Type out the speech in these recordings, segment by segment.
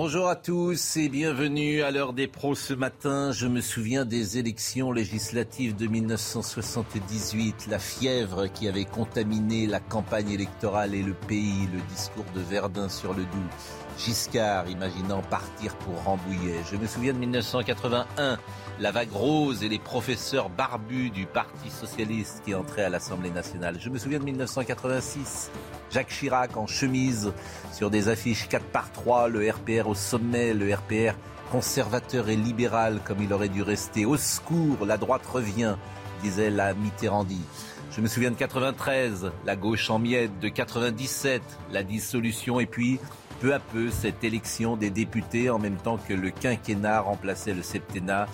Bonjour à tous et bienvenue à l'heure des pros ce matin. Je me souviens des élections législatives de 1978, la fièvre qui avait contaminé la campagne électorale et le pays, le discours de Verdun sur le Doubs. Giscard imaginant partir pour Rambouillet. Je me souviens de 1981, la vague rose et les professeurs barbus du Parti socialiste qui entraient à l'Assemblée nationale. Je me souviens de 1986, Jacques Chirac en chemise sur des affiches 4 par 3, le RPR au sommet, le RPR conservateur et libéral comme il aurait dû rester. Au secours, la droite revient, disait la Mitterrandie. Je me souviens de 93, la gauche en miettes, de 97, la dissolution et puis peu à peu, cette élection des députés, en même temps que le quinquennat remplaçait le septennat,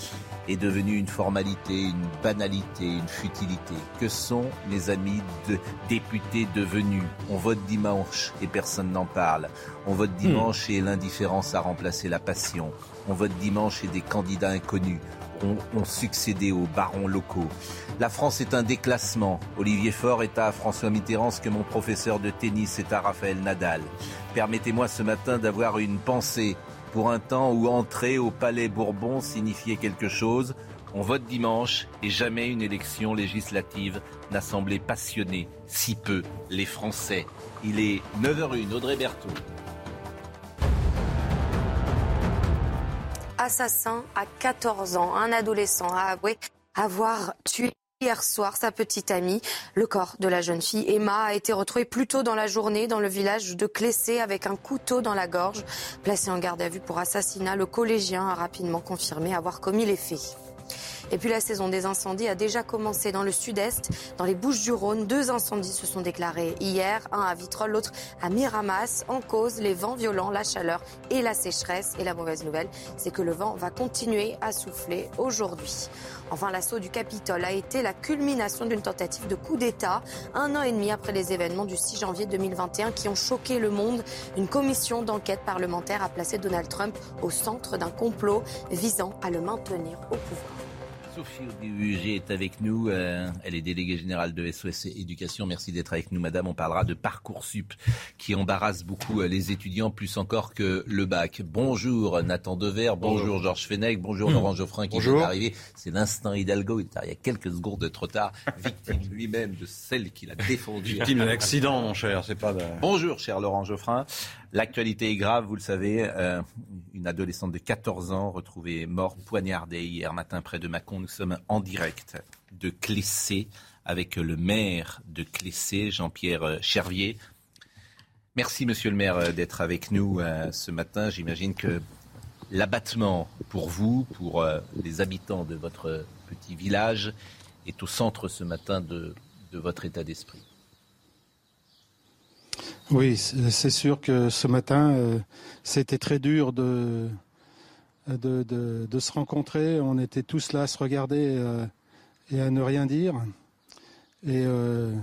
est devenue une formalité, une banalité, une futilité. Que sont, mes amis, de députés devenus? On vote dimanche et personne n'en parle. On vote dimanche et l'indifférence a remplacé la passion. On vote dimanche et des candidats inconnus ont, succédé aux barons locaux. La France est un déclassement. Olivier Faure est à François Mitterrand ce que mon professeur de tennis est à Raphaël Nadal. Permettez-moi ce matin d'avoir une pensée pour un temps où entrer au Palais Bourbon signifiait quelque chose. On vote dimanche et jamais une élection législative n'a semblé passionner si peu les Français. Il est 9h01, Audrey Berthaud. assassin à 14 ans. Un adolescent a avoué avoir tué hier soir sa petite amie. Le corps de la jeune fille Emma a été retrouvé plus tôt dans la journée dans le village de Clessé avec un couteau dans la gorge. Placé en garde à vue pour assassinat, le collégien a rapidement confirmé avoir commis les faits. Et puis la saison des incendies a déjà commencé dans le sud-est, dans les Bouches-du-Rhône. Deux incendies se sont déclarés hier, un à Vitrolles, l'autre à Miramas. En cause, les vents violents, la chaleur et la sécheresse. Et la mauvaise nouvelle, c'est que le vent va continuer à souffler aujourd'hui. Enfin, l'assaut du Capitole a été la culmination d'une tentative de coup d'État, un an et demi après les événements du 6 janvier 2021 qui ont choqué le monde. Une commission d'enquête parlementaire a placé Donald Trump au centre d'un complot visant à le maintenir au pouvoir. Sophie Audubugé est avec nous. euh, elle est déléguée générale de SOS Éducation. Merci d'être avec nous, madame. On parlera de Parcoursup qui embarrasse beaucoup euh, les étudiants, plus encore que le bac. Bonjour Nathan Dever, bonjour, Georges Fenech, bonjour Laurent Geoffrin qui vient d'arriver. C'est l'instant Hidalgo. Il est arrivé il y a quelques secondes de trop tard, victime lui-même de celle qu'il a défendue. Victime d'un accident, mon cher, c'est pas de... Bonjour, cher Laurent Geoffrin. L'actualité est grave, vous le savez. euh, une adolescente de 14 ans retrouvée morte, poignardée hier matin près de Mâcon. Nous sommes en direct de Clessé avec le maire de Clessé, Jean-Pierre euh, Chervier. Merci, monsieur le maire, euh, d'être avec nous ce matin. J'imagine que l'abattement pour vous, pour les habitants de votre petit village, est au centre ce matin de votre état d'esprit. Oui, c'est sûr que ce matin, euh, c'était très dur de, se rencontrer. On était tous là à se regarder euh, et à ne rien dire. Et euh,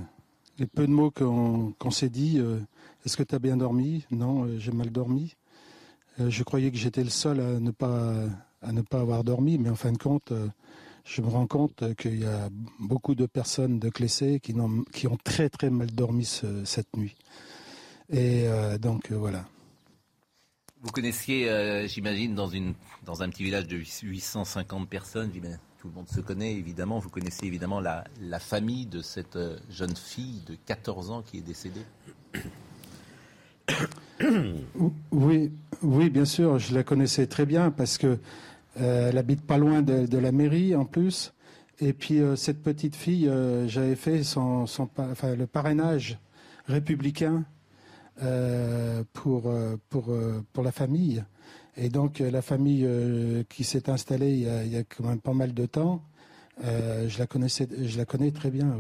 les peu de mots qu'on s'est dit, est-ce que tu as bien dormi? Non, j'ai mal dormi. Je croyais que j'étais le seul à ne, pas, à ne pas avoir dormi, mais en fin de compte, je me rends compte qu'il y a beaucoup de personnes de Clessé qui, n'ont- qui ont très très mal dormi ce- cette nuit. Et euh, donc euh, voilà. Vous connaissiez, euh, j'imagine, dans, une, dans un petit village de 850 personnes, tout le monde se connaît évidemment, vous connaissez évidemment la, la famille de cette jeune fille de 14 ans qui est décédée. Oui, oui, bien sûr, je la connaissais très bien parce que euh, elle habite pas loin de, de la mairie en plus. Et puis euh, cette petite fille, euh, j'avais fait son, son pa- enfin, le parrainage républicain pour, euh, pour, euh, pour la famille. Et donc euh, la famille euh, qui s'est installée il y, a, quand même pas mal de temps, euh, je la connaissais, je la connais très bien.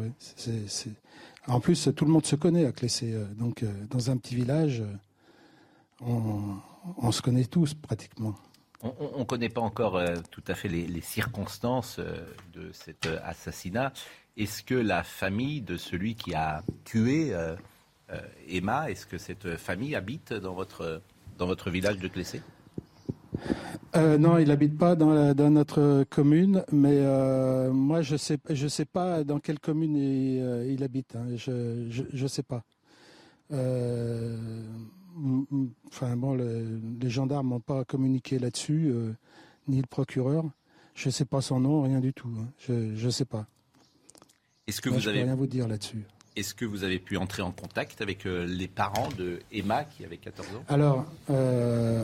En plus, tout le monde se connaît à Clessé. Donc, dans un petit village, on, se connaît tous pratiquement. On ne connaît pas encore tout à fait les, circonstances de cet assassinat. Est-ce que la famille de celui qui a tué Emma, est-ce que cette famille habite dans votre, dans votre village de Clessé? Euh, non, il n'habite pas dans, notre commune, mais euh, moi je sais je sais pas dans quelle commune il, euh, habite. Hein. je, ne sais pas. enfin bon, les gendarmes n'ont pas communiqué là-dessus, ni le procureur. Je ne sais pas son nom, rien du tout. Hein. Je ne sais pas. Est-ce que vous avez rien vous dire là-dessus. Est-ce que vous avez pu entrer en contact avec les parents de Emma qui avait 14 ans? Alors,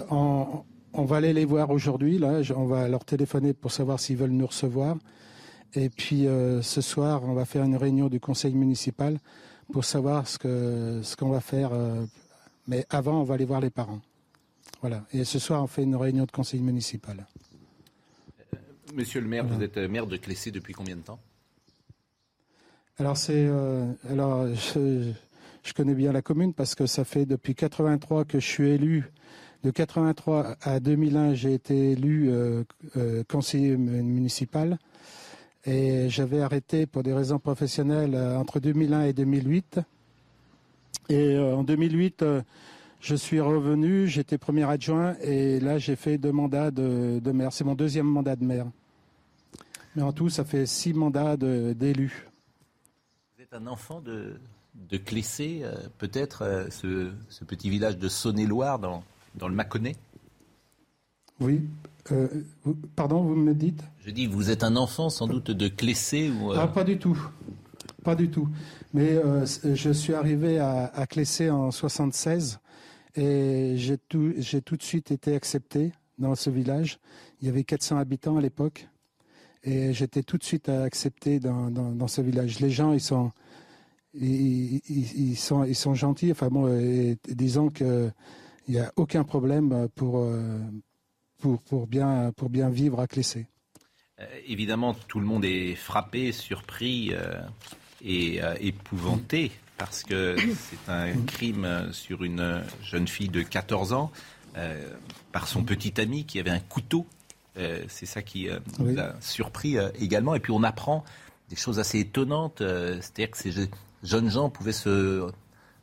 en on va aller les voir aujourd'hui. Là, on va leur téléphoner pour savoir s'ils veulent nous recevoir. Et puis euh, ce soir, on va faire une réunion du conseil municipal pour savoir ce que ce qu'on va faire. Euh, mais avant, on va aller voir les parents. Voilà. Et ce soir, on fait une réunion de conseil municipal. Euh, monsieur le maire, vous êtes maire de Clessé depuis combien de temps? Alors c'est alors je, connais bien la commune parce que ça fait depuis 83 que je suis élu de 83 à 2001, j'ai été élu euh, euh, conseiller municipal et j'avais arrêté pour des raisons professionnelles euh, entre 2001 et 2008. Et en 2008, je suis revenu, j'étais premier adjoint et là j'ai fait deux mandats de, maire. C'est mon deuxième mandat de maire. Mais en tout, ça fait six mandats d'élu. Un enfant de, de Clessé, peut-être, ce, ce, petit village de Saône-et-Loire dans, dans le Mâconnais? Oui. Euh, pardon, vous me dites? Je dis, vous êtes un enfant sans doute de Clessé ou euh, Ah, pas du tout. Pas du tout. Mais euh, je suis arrivé à, à Clessé en 76 et j'ai tout, j'ai tout de suite été accepté dans ce village. Il y avait 400 habitants à l'époque et j'étais tout de suite accepté dans, dans, ce village. Les gens, ils sont, ils, sont, ils sont gentils. Enfin bon, disons que il n'y a aucun problème pour, euh, pour, pour, bien, pour bien vivre à Clessé. Euh, évidemment, tout le monde est frappé, surpris euh, et épouvanté parce que c'est un crime sur une jeune fille de 14 ans par son petit ami qui avait un couteau. C'est ça qui nous a surpris également. Et puis on apprend des choses assez étonnantes. C'est-à-dire que ces jeunes gens pouvaient se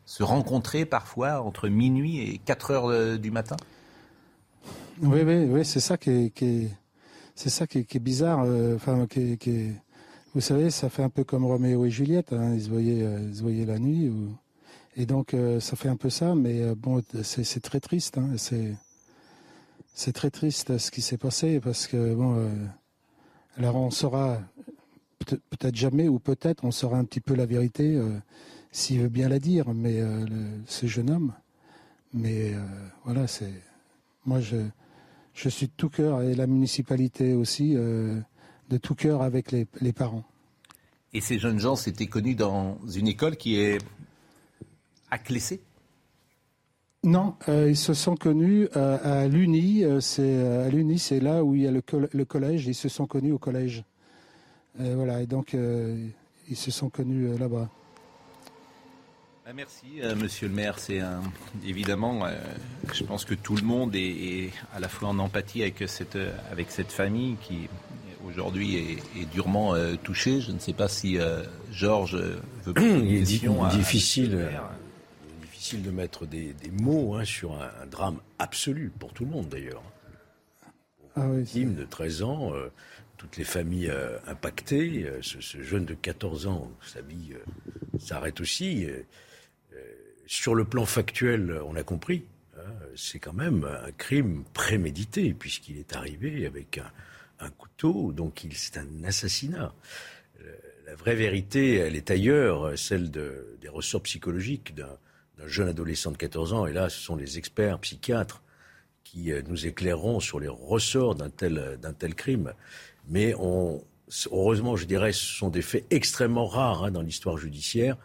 se rencontrer parfois entre minuit et 4 heures euh, du matin Oui, oui, oui c'est ça qui est, c'est ça qui est, bizarre. Euh, enfin, qui, vous savez, ça fait un peu comme Roméo et Juliette. Hein, ils, se voyaient, euh, ils se voyaient la nuit. Et donc, ça fait un peu ça, mais bon, c'est très triste. Hein, c'est c'est très triste ce qui s'est passé parce que bon, alors on saura peut-être jamais ou peut-être on saura un petit peu la vérité s'il veut bien la dire, mais euh, ce jeune homme. Mais euh, voilà, c'est moi je je suis de tout cœur et la municipalité aussi euh, de tout cœur avec les, les, parents. Et ces jeunes gens s'étaient connus dans une école qui est à Clessé Non, ils se sont connus à l'Uni. c'est à l'Uni, c'est là où il y a le, le, collège. Ils se sont connus au collège. voilà, et donc ils se sont connus là-bas. Bah, merci, euh, monsieur le maire. C'est évidemment, euh, je pense que tout le monde est, à la fois en empathie avec cette, avec cette famille qui aujourd'hui est, durement euh, touchée. Je ne sais pas si Georges veut Il est difficile, difficile de mettre des, mots hein, sur un, drame absolu pour tout le monde d'ailleurs. Ah oui, de 13 ans, toutes les familles impactées, ce, ce, jeune de 14 ans, sa vie s'arrête aussi sur le plan factuel, on a compris, hein, c'est quand même un crime prémédité, puisqu'il est arrivé avec un, couteau, donc c'est un assassinat. Euh, la vraie vérité, elle est ailleurs, celle des ressorts psychologiques d'un jeune adolescent de 14 ans, et là, ce sont les experts psychiatres qui euh, nous éclaireront sur les ressorts d'un tel, tel crime. Mais on, heureusement, je dirais, ce sont des faits extrêmement rares hein, dans l'histoire judiciaire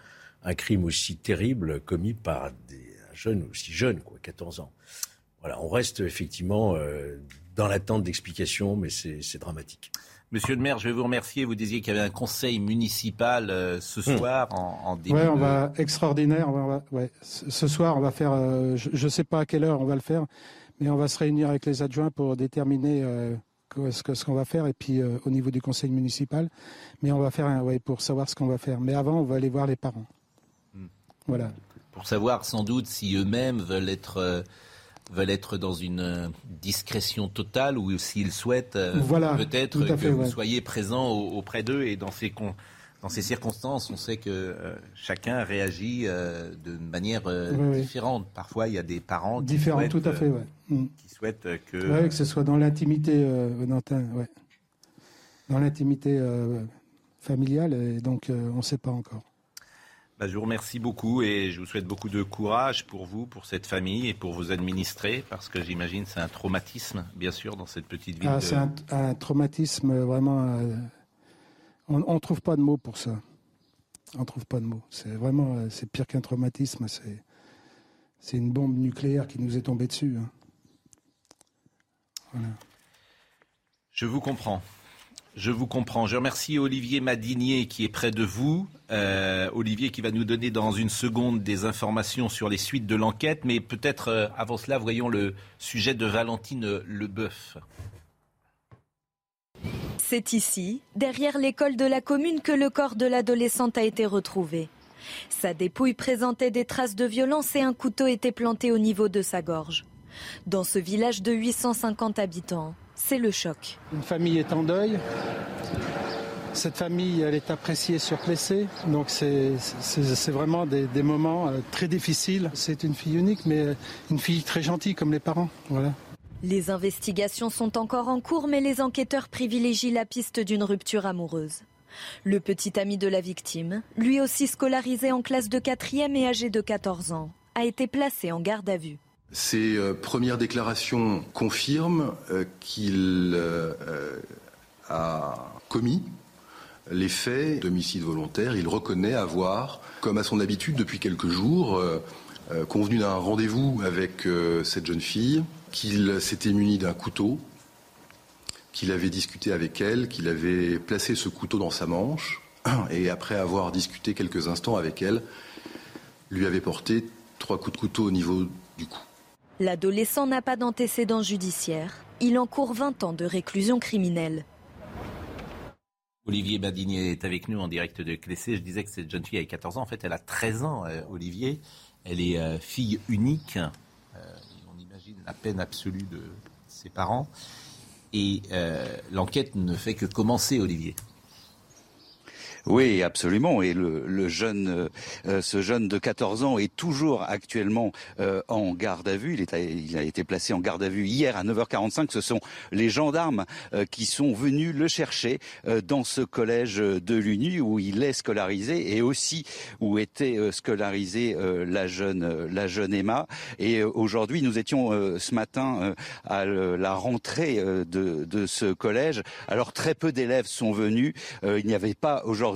un crime aussi terrible commis par des, un jeune aussi jeune, quoi, 14 ans. Voilà, on reste effectivement dans l'attente d'explications, mais c'est dramatique. Monsieur le maire, je vais vous remercier. Vous disiez qu'il y avait un conseil municipal ce hmm. soir en, en début. Oui, on va extraordinaire. Ce soir, on va faire. je ne sais pas à quelle heure on va le faire, mais on va se réunir avec les adjoints pour déterminer ce qu'on va faire et puis euh, au niveau du conseil municipal. Mais on va faire un, ouais, pour savoir ce qu'on va faire. Mais avant, on va aller voir les parents. Hmm. Voilà. Pour savoir sans doute si eux-mêmes veulent être euh, veulent être dans une euh, discrétion totale ou s'ils souhaitent peut-être que vous soyez présent auprès d'eux et dans ces dans ces circonstances, on sait que chacun réagit de manière différente. Parfois, il y a des parents qui différents, tout à fait, ouais. Hmm souhaite que. Oui, que ce soit dans l'intimité, euh. Dans l'intimité euh, familiale, et donc euh, on ne sait pas encore. Bah, je vous remercie beaucoup et je vous souhaite beaucoup de courage pour vous, pour cette famille et pour vos administrés, parce que j'imagine c'est un traumatisme, bien sûr, dans cette petite ville. Ah, C'est un, traumatisme vraiment. on ne trouve pas de mots pour ça. On ne trouve pas de mots. C'est vraiment, c'est pire qu'un traumatisme. C'est, c'est une bombe nucléaire qui nous est tombée dessus. Hein. Je vous comprends. Je vous comprends. Je remercie Olivier Madinier qui est près de vous. Euh, Olivier qui va nous donner dans une seconde des informations sur les suites de l'enquête. Mais peut-être euh, avant cela, voyons le sujet de Valentine Leboeuf. C'est ici, derrière l'école de la commune, que le corps de l'adolescente a été retrouvé. Sa dépouille présentait des traces de violence et un couteau était planté au niveau de sa gorge. Dans ce village de 850 habitants, c'est le choc. Une famille est en deuil. Cette famille, elle est appréciée sur Plessé. Donc c'est vraiment des, moments euh, très difficiles. C'est une fille unique, mais euh, une fille très gentille comme les parents. Voilà. Les investigations sont encore en cours, mais les enquêteurs privilégient la piste d'une rupture amoureuse. Le petit ami de la victime, lui aussi scolarisé en classe de 4e et âgé de 14 ans, a été placé en garde à vue. Ces euh, premières déclarations confirment euh, qu'il euh, a commis les faits d'homicide volontaire. Il reconnaît avoir, comme à son habitude depuis quelques jours, convenu d'un rendez-vous avec cette jeune fille, qu'il s'était muni d'un couteau, qu'il avait discuté avec elle, qu'il avait placé ce couteau dans sa manche, et après avoir discuté quelques instants avec elle, lui avait porté trois coups de couteau au niveau du cou. L'adolescent n'a pas d'antécédent judiciaire. Il encourt 20 ans de réclusion criminelle. Olivier Badinier est avec nous en direct de Clessé. Je disais que cette jeune fille a 14 ans. En fait, elle a 13 ans, euh, Olivier. Elle est euh, fille unique. Euh, on imagine la peine absolue de ses parents. Et l'enquête ne fait que commencer, Olivier. Oui, absolument. Et le, jeune, euh, euh, ce jeune de 14 ans est toujours actuellement euh, en garde à vue. Il, a été placé en garde à vue hier à 9h45. Ce sont les gendarmes qui sont venus le chercher dans ce collège de l'UNU où il est scolarisé et aussi où était scolarisée la jeune, la jeune Emma. Et aujourd'hui, nous étions ce matin à la rentrée de, de ce collège. Alors très peu d'élèves sont venus. il n'y avait pas aujourd'hui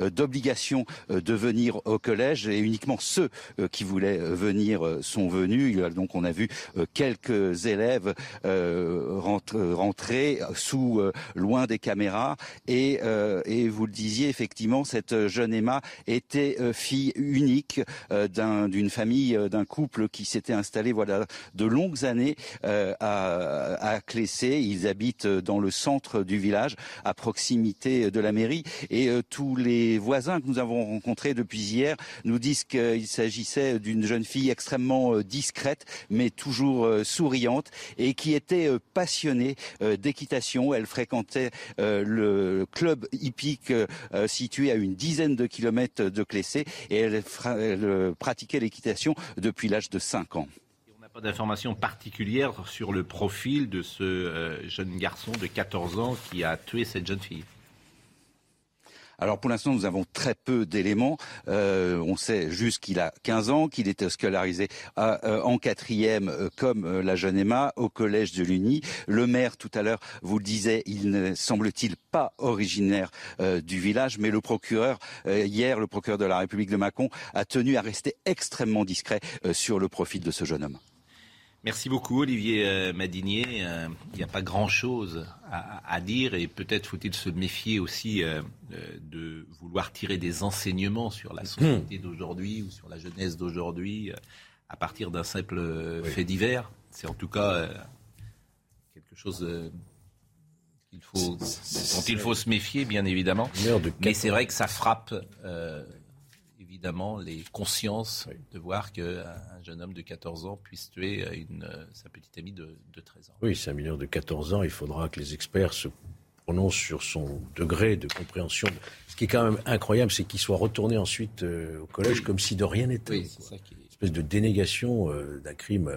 euh, d'obligation euh, de venir au collège et uniquement ceux euh, qui voulaient venir sont venus. Donc on a vu quelques élèves rentrer sous loin des caméras et, et vous le disiez effectivement cette jeune Emma était fille unique d'une famille d'un couple qui s'était installé voilà de longues années à, à Clessé. Ils habitent dans le centre du village à proximité de la mairie et tout les voisins que nous avons rencontrés depuis hier nous disent qu'il s'agissait d'une jeune fille extrêmement euh, discrète, mais toujours euh, souriante et qui était euh, passionnée d'équitation. Elle fréquentait le club hippique situé à une dizaine de kilomètres de Clessé et elle, pratiquait l'équitation depuis l'âge de 5 ans pas d'informations particulières sur le profil de ce jeune garçon de 14 ans qui a tué cette jeune fille. Alors pour l'instant, nous avons très peu d'éléments. Euh, on sait juste qu'il a 15 ans, qu'il était scolarisé euh, en quatrième, euh, comme la jeune Emma, au collège de l'Uni. Le maire, tout à l'heure, vous le disait, il ne semble-t-il pas originaire du village, mais le procureur, hier, le procureur de la République de Mâcon, a tenu à rester extrêmement discret sur le profil de ce jeune homme. Merci beaucoup Olivier euh, Madinier. Euh, il n'y a pas grand-chose à, dire et peut-être faut-il se méfier aussi euh, de vouloir tirer des enseignements sur la société d'aujourd'hui ou sur la jeunesse d'aujourd'hui à partir d'un simple fait divers. C'est en tout cas quelque chose faut, dont il faut se méfier, bien évidemment. Mais c'est vrai que ça frappe évidemment les consciences de voir qu'un jeune homme de 14 ans puisse tuer une, euh, sa petite amie de, 13 ans. Oui, c'est un mineur de 14 ans. Il faudra que les experts se prononcent sur son degré de compréhension. Ce qui est quand même incroyable, c'est qu'il soit retourné ensuite euh, au collège comme si de rien n'était. Oui, qui Une espèce de dénégation euh, d'un crime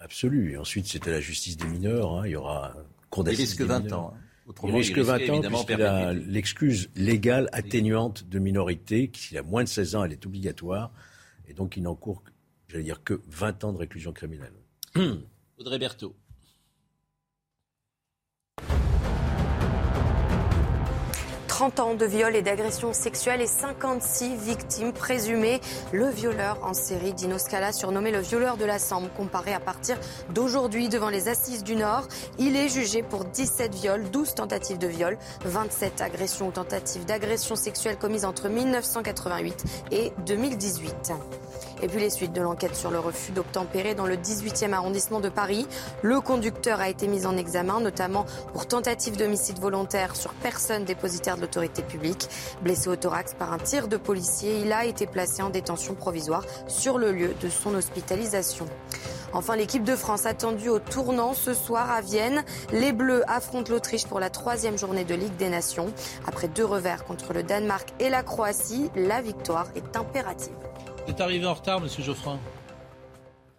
absolu. Et ensuite, c'était la justice des mineurs. Hein. Il y aura cour d'assises. Il risque 20 ans. Hein il risque 20 ans puisqu'il a l'excuse légale atténuante de minorité, s'il a moins de 16 ans, elle est obligatoire, et donc il n'encourt, j'allais dire, que 20 ans de réclusion criminelle. Audrey Berthaud. 30 ans de viol et d'agression sexuelle et 56 victimes présumées. Le violeur en série, Dino Scala, surnommé le violeur de la Sambre, comparé à partir d'aujourd'hui devant les assises du Nord. Il est jugé pour 17 viols, 12 tentatives de viol, 27 agressions ou tentatives d'agression sexuelle commises entre 1988 et 2018. Et puis les suites de l'enquête sur le refus d'obtempérer dans le 18e arrondissement de Paris. Le conducteur a été mis en examen, notamment pour tentative d'homicide volontaire sur personne dépositaire de l'autorité publique. Blessé au thorax par un tir de policier, il a été placé en détention provisoire sur le lieu de son hospitalisation. Enfin, l'équipe de France attendue au tournant ce soir à Vienne. Les Bleus affrontent l'Autriche pour la troisième journée de Ligue des Nations. Après deux revers contre le Danemark et la Croatie, la victoire est impérative. Vous êtes arrivé en retard, monsieur Geoffrin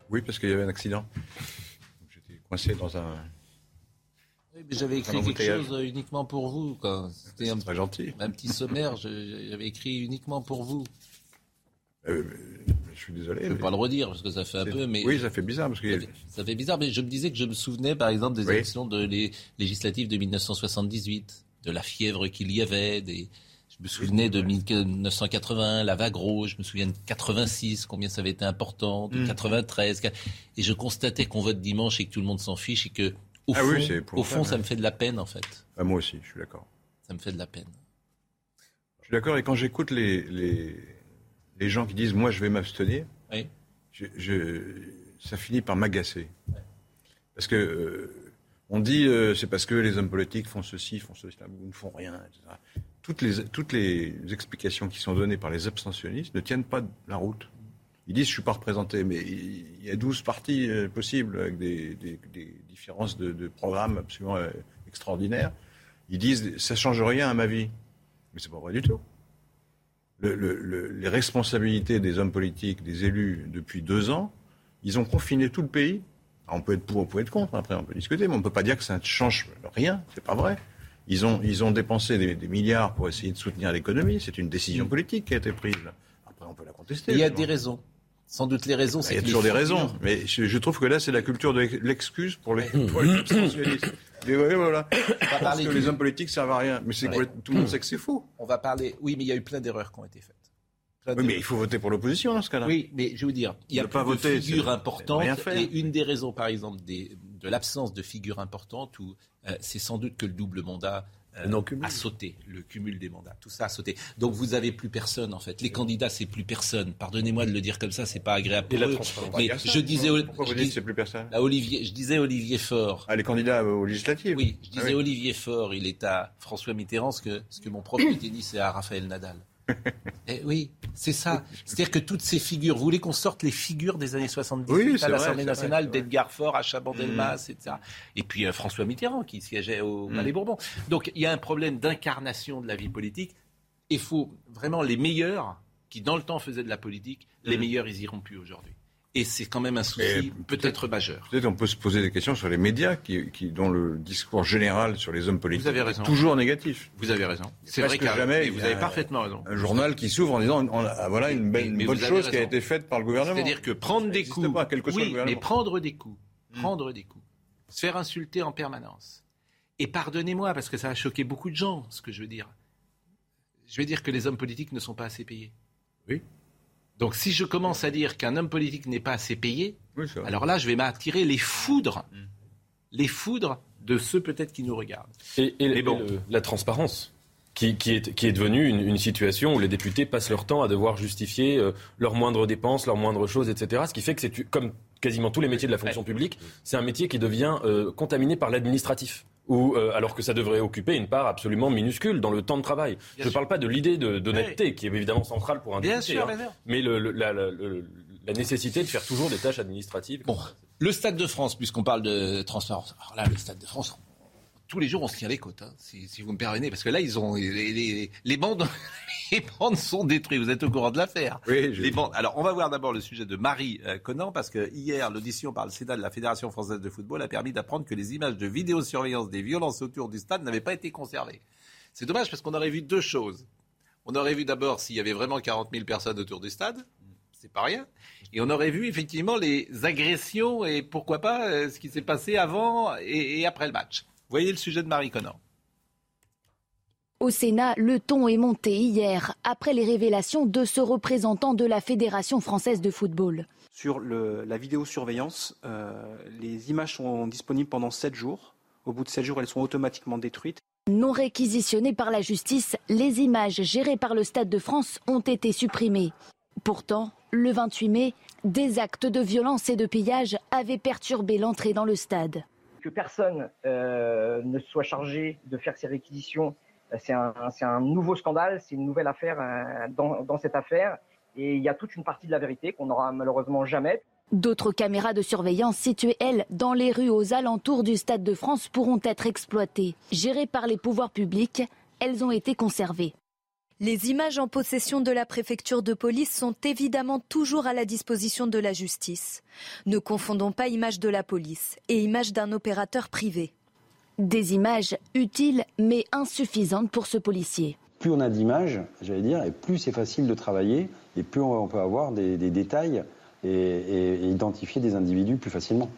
Oui, parce qu'il y avait un accident. J'étais coincé dans un. Oui, mais j'avais écrit quelque chose uniquement pour vous. C'était un, très gentil. un petit sommaire, j'avais écrit uniquement pour vous. Euh, je suis désolé. Je ne peux pas le redire parce que ça fait un peu. Mais oui, ça fait bizarre. Parce que... ça, fait, bizarre, mais je me disais que je me souvenais par exemple des élections de les législatives de 1978, de la fièvre qu'il y avait, des, me souvenais de 1980, la vague rouge, je me souviens de 86, combien ça avait été important, de 93. Mm. Et je constatais qu'on vote dimanche et que tout le monde s'en fiche et que, au ah fond, au fond ça me fait de la peine, en fait. Ah, moi aussi, je suis d'accord. Ça me fait de la peine. Je suis d'accord. Et quand j'écoute les, les, les, gens qui disent, moi, je vais m'abstenir, je, ça finit par m'agacer. Parce que, euh, on dit, euh, c'est parce que les hommes politiques font ceci, font cela, vous ne font rien, etc toutes les, toutes les explications qui sont données par les abstentionnistes ne tiennent pas la route. Ils disent je ne suis pas représenté, mais il y a 12 partis euh, possibles avec des, différences de, programmes absolument euh, extraordinaires. Ils disent ça ne change rien à ma vie. Mais ce n'est pas vrai du tout. les responsabilités des hommes politiques, des élus depuis deux ans, ils ont confiné tout le pays. on peut être pour, on peut être contre, après on peut discuter, mais on ne peut pas dire que ça ne change rien, c'est pas vrai. Ils ont, ils ont dépensé des, milliards pour essayer de soutenir l'économie. C'est une décision mm. politique qui a été prise. Après, on peut la contester. Il y a des raisons. Sans doute les raisons, c'est Il y a toujours des raisons. Mais je, trouve que là, c'est la culture de l'excuse pour les, pour les voilà. Parce que les hommes politiques servent à rien. Mais c'est tout le monde sait que c'est faux. On va parler. Oui, mais il y a eu plein d'erreurs qui ont été faites. Oui, mais il faut voter pour l'opposition dans ce cas-là. Oui, mais je veux dire, il y a pas voter, de figures importantes. Et une des raisons, par exemple, des, de l'absence de figures importantes, où euh, c'est sans doute que le double mandat euh, a sauté, le cumul des mandats, tout ça a sauté. Donc vous avez plus personne en fait. Les candidats, c'est plus personne. Pardonnez-moi de le dire comme ça, c'est pas agréable pour eux. Mais je disais, pourquoi vous dites c'est plus personne Olivier, je disais Olivier Faure. Ah, les candidats aux législatives. Oui, je disais ah Olivier Faure. Il est à François Mitterrand, ce que, ce que mon propre tennis c'est à Raphaël Nadal. Eh oui, c'est ça. C'est-à-dire que toutes ces figures, vous voulez qu'on sorte les figures des années 70 à l'Assemblée nationale, d'Edgar Faure à Chabandelmas, mmh. etc. Et puis euh, François Mitterrand qui siégeait au mmh. Palais Bourbon. Donc il y a un problème d'incarnation de la vie politique. Il faut vraiment les meilleurs qui dans le temps faisaient de la politique, les mmh. meilleurs ils iront plus aujourd'hui. Et c'est quand même un souci peut-être majeur. Peut-être on peut se poser des questions sur les médias, qui, qui, dont le discours général sur les hommes politiques est toujours négatif. Vous avez raison. C'est vrai que jamais. vous avez parfaitement raison. Un journal qui s'ouvre en disant voilà une, belle, bonne chose qui a été faite par le gouvernement. C'est-à-dire que prendre des coups. Pas, quel que soit le mais prendre des coups, hmm. prendre des coups, se faire insulter en permanence. Et pardonnez-moi parce que ça a choqué beaucoup de gens, ce que je veux dire. Je veux dire que les hommes politiques ne sont pas assez payés. Oui. Donc si je commence à dire qu'un homme politique n'est pas assez payé, alors là, je vais m'attirer les foudres, mm. les foudres de ceux peut-être qui nous regardent. Et, bon. la transparence. Qui, est, qui est devenue une, situation où les députés passent leur temps à devoir justifier euh, leurs moindres dépenses, leurs moindres choses, etc. Ce qui fait que c'est comme quasiment tous les métiers de la fonction publique, c'est un métier qui devient euh, contaminé par l'administratif. Ou, euh, alors que ça devrait occuper une part absolument minuscule dans le temps de travail. je ne parle pas de l'idée d'honnêteté, qui est évidemment centrale pour un député, hein. mais le, la, la, nécessité de faire toujours des tâches administratives. Bon, le Stade de France, puisqu'on parle de transparence. Alors là, le Stade de France, tous les jours, on se tient les côtes, hein, si, vous me permettez, parce que là, ils ont les, les, bandes, les bandes sont détruites. Vous êtes au courant de l'affaire. Oui, les bandes. Alors, on va voir d'abord le sujet de Marie euh, Conan, parce que hier, l'audition par le Sénat de la Fédération française de football a permis d'apprendre que les images de vidéosurveillance des violences autour du stade n'avaient pas été conservées. C'est dommage parce qu'on aurait vu deux choses. On aurait vu d'abord s'il y avait vraiment 40 000 personnes autour du stade, c'est pas rien. Et on aurait vu effectivement les agressions et pourquoi pas euh, ce qui s'est passé avant et après le match. Voyez le sujet de Marie Conan. Au Sénat, le ton est monté hier après les révélations de ce représentant de la Fédération française de football. Sur la vidéosurveillance, euh, les images sont disponibles pendant 7 jours. Au bout de 7 jours, elles sont automatiquement détruites. Non réquisitionnées par la justice, les images gérées par le Stade de France ont été supprimées. Pourtant, le 28 mai, des actes de violence et de pillage avaient perturbé l'entrée dans le stade que personne euh, ne soit chargé de faire ces réquisitions, euh, c'est un, nouveau scandale, c'est une nouvelle affaire euh, dans, cette affaire. Et il y a toute une partie de la vérité qu'on n'aura malheureusement jamais. D'autres caméras de surveillance situées, elles, dans les rues aux alentours du Stade de France pourront être exploitées. Gérées par les pouvoirs publics, elles ont été conservées. Les images en possession de la préfecture de police sont évidemment toujours à la disposition de la justice. Ne confondons pas images de la police et images d'un opérateur privé. Des images utiles mais insuffisantes pour ce policier. Plus on a d'images, j'allais dire, et plus c'est facile de travailler, et plus on peut avoir des, détails et, et identifier des individus plus facilement.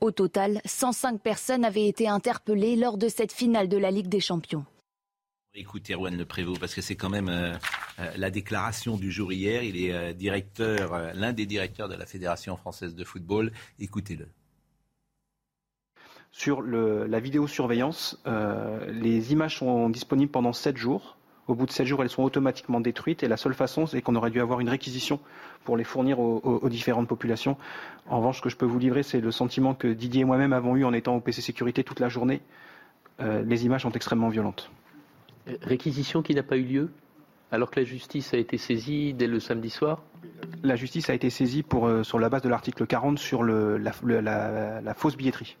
Au total, 105 personnes avaient été interpellées lors de cette finale de la Ligue des Champions. Écoutez, Erwan Le Prévost, parce que c'est quand même euh, euh, la déclaration du jour hier. Il est euh, directeur, l'un des directeurs de la Fédération française de football. Écoutez-le. Sur la vidéosurveillance, les images sont disponibles pendant 7 jours. Au bout de 7 jours, elles sont automatiquement détruites et la seule façon, c'est qu'on aurait dû avoir une réquisition pour les fournir aux, différentes populations. En revanche, ce que je peux vous livrer, c'est le sentiment que Didier et moi-même avons eu en étant au PC Sécurité toute la journée. les images sont extrêmement violentes. Réquisition qui n'a pas eu lieu alors que la justice a été saisie dès le samedi soir? La justice a été saisie pour, euh, sur la base de l'article 40 sur le, la, fausse billetterie.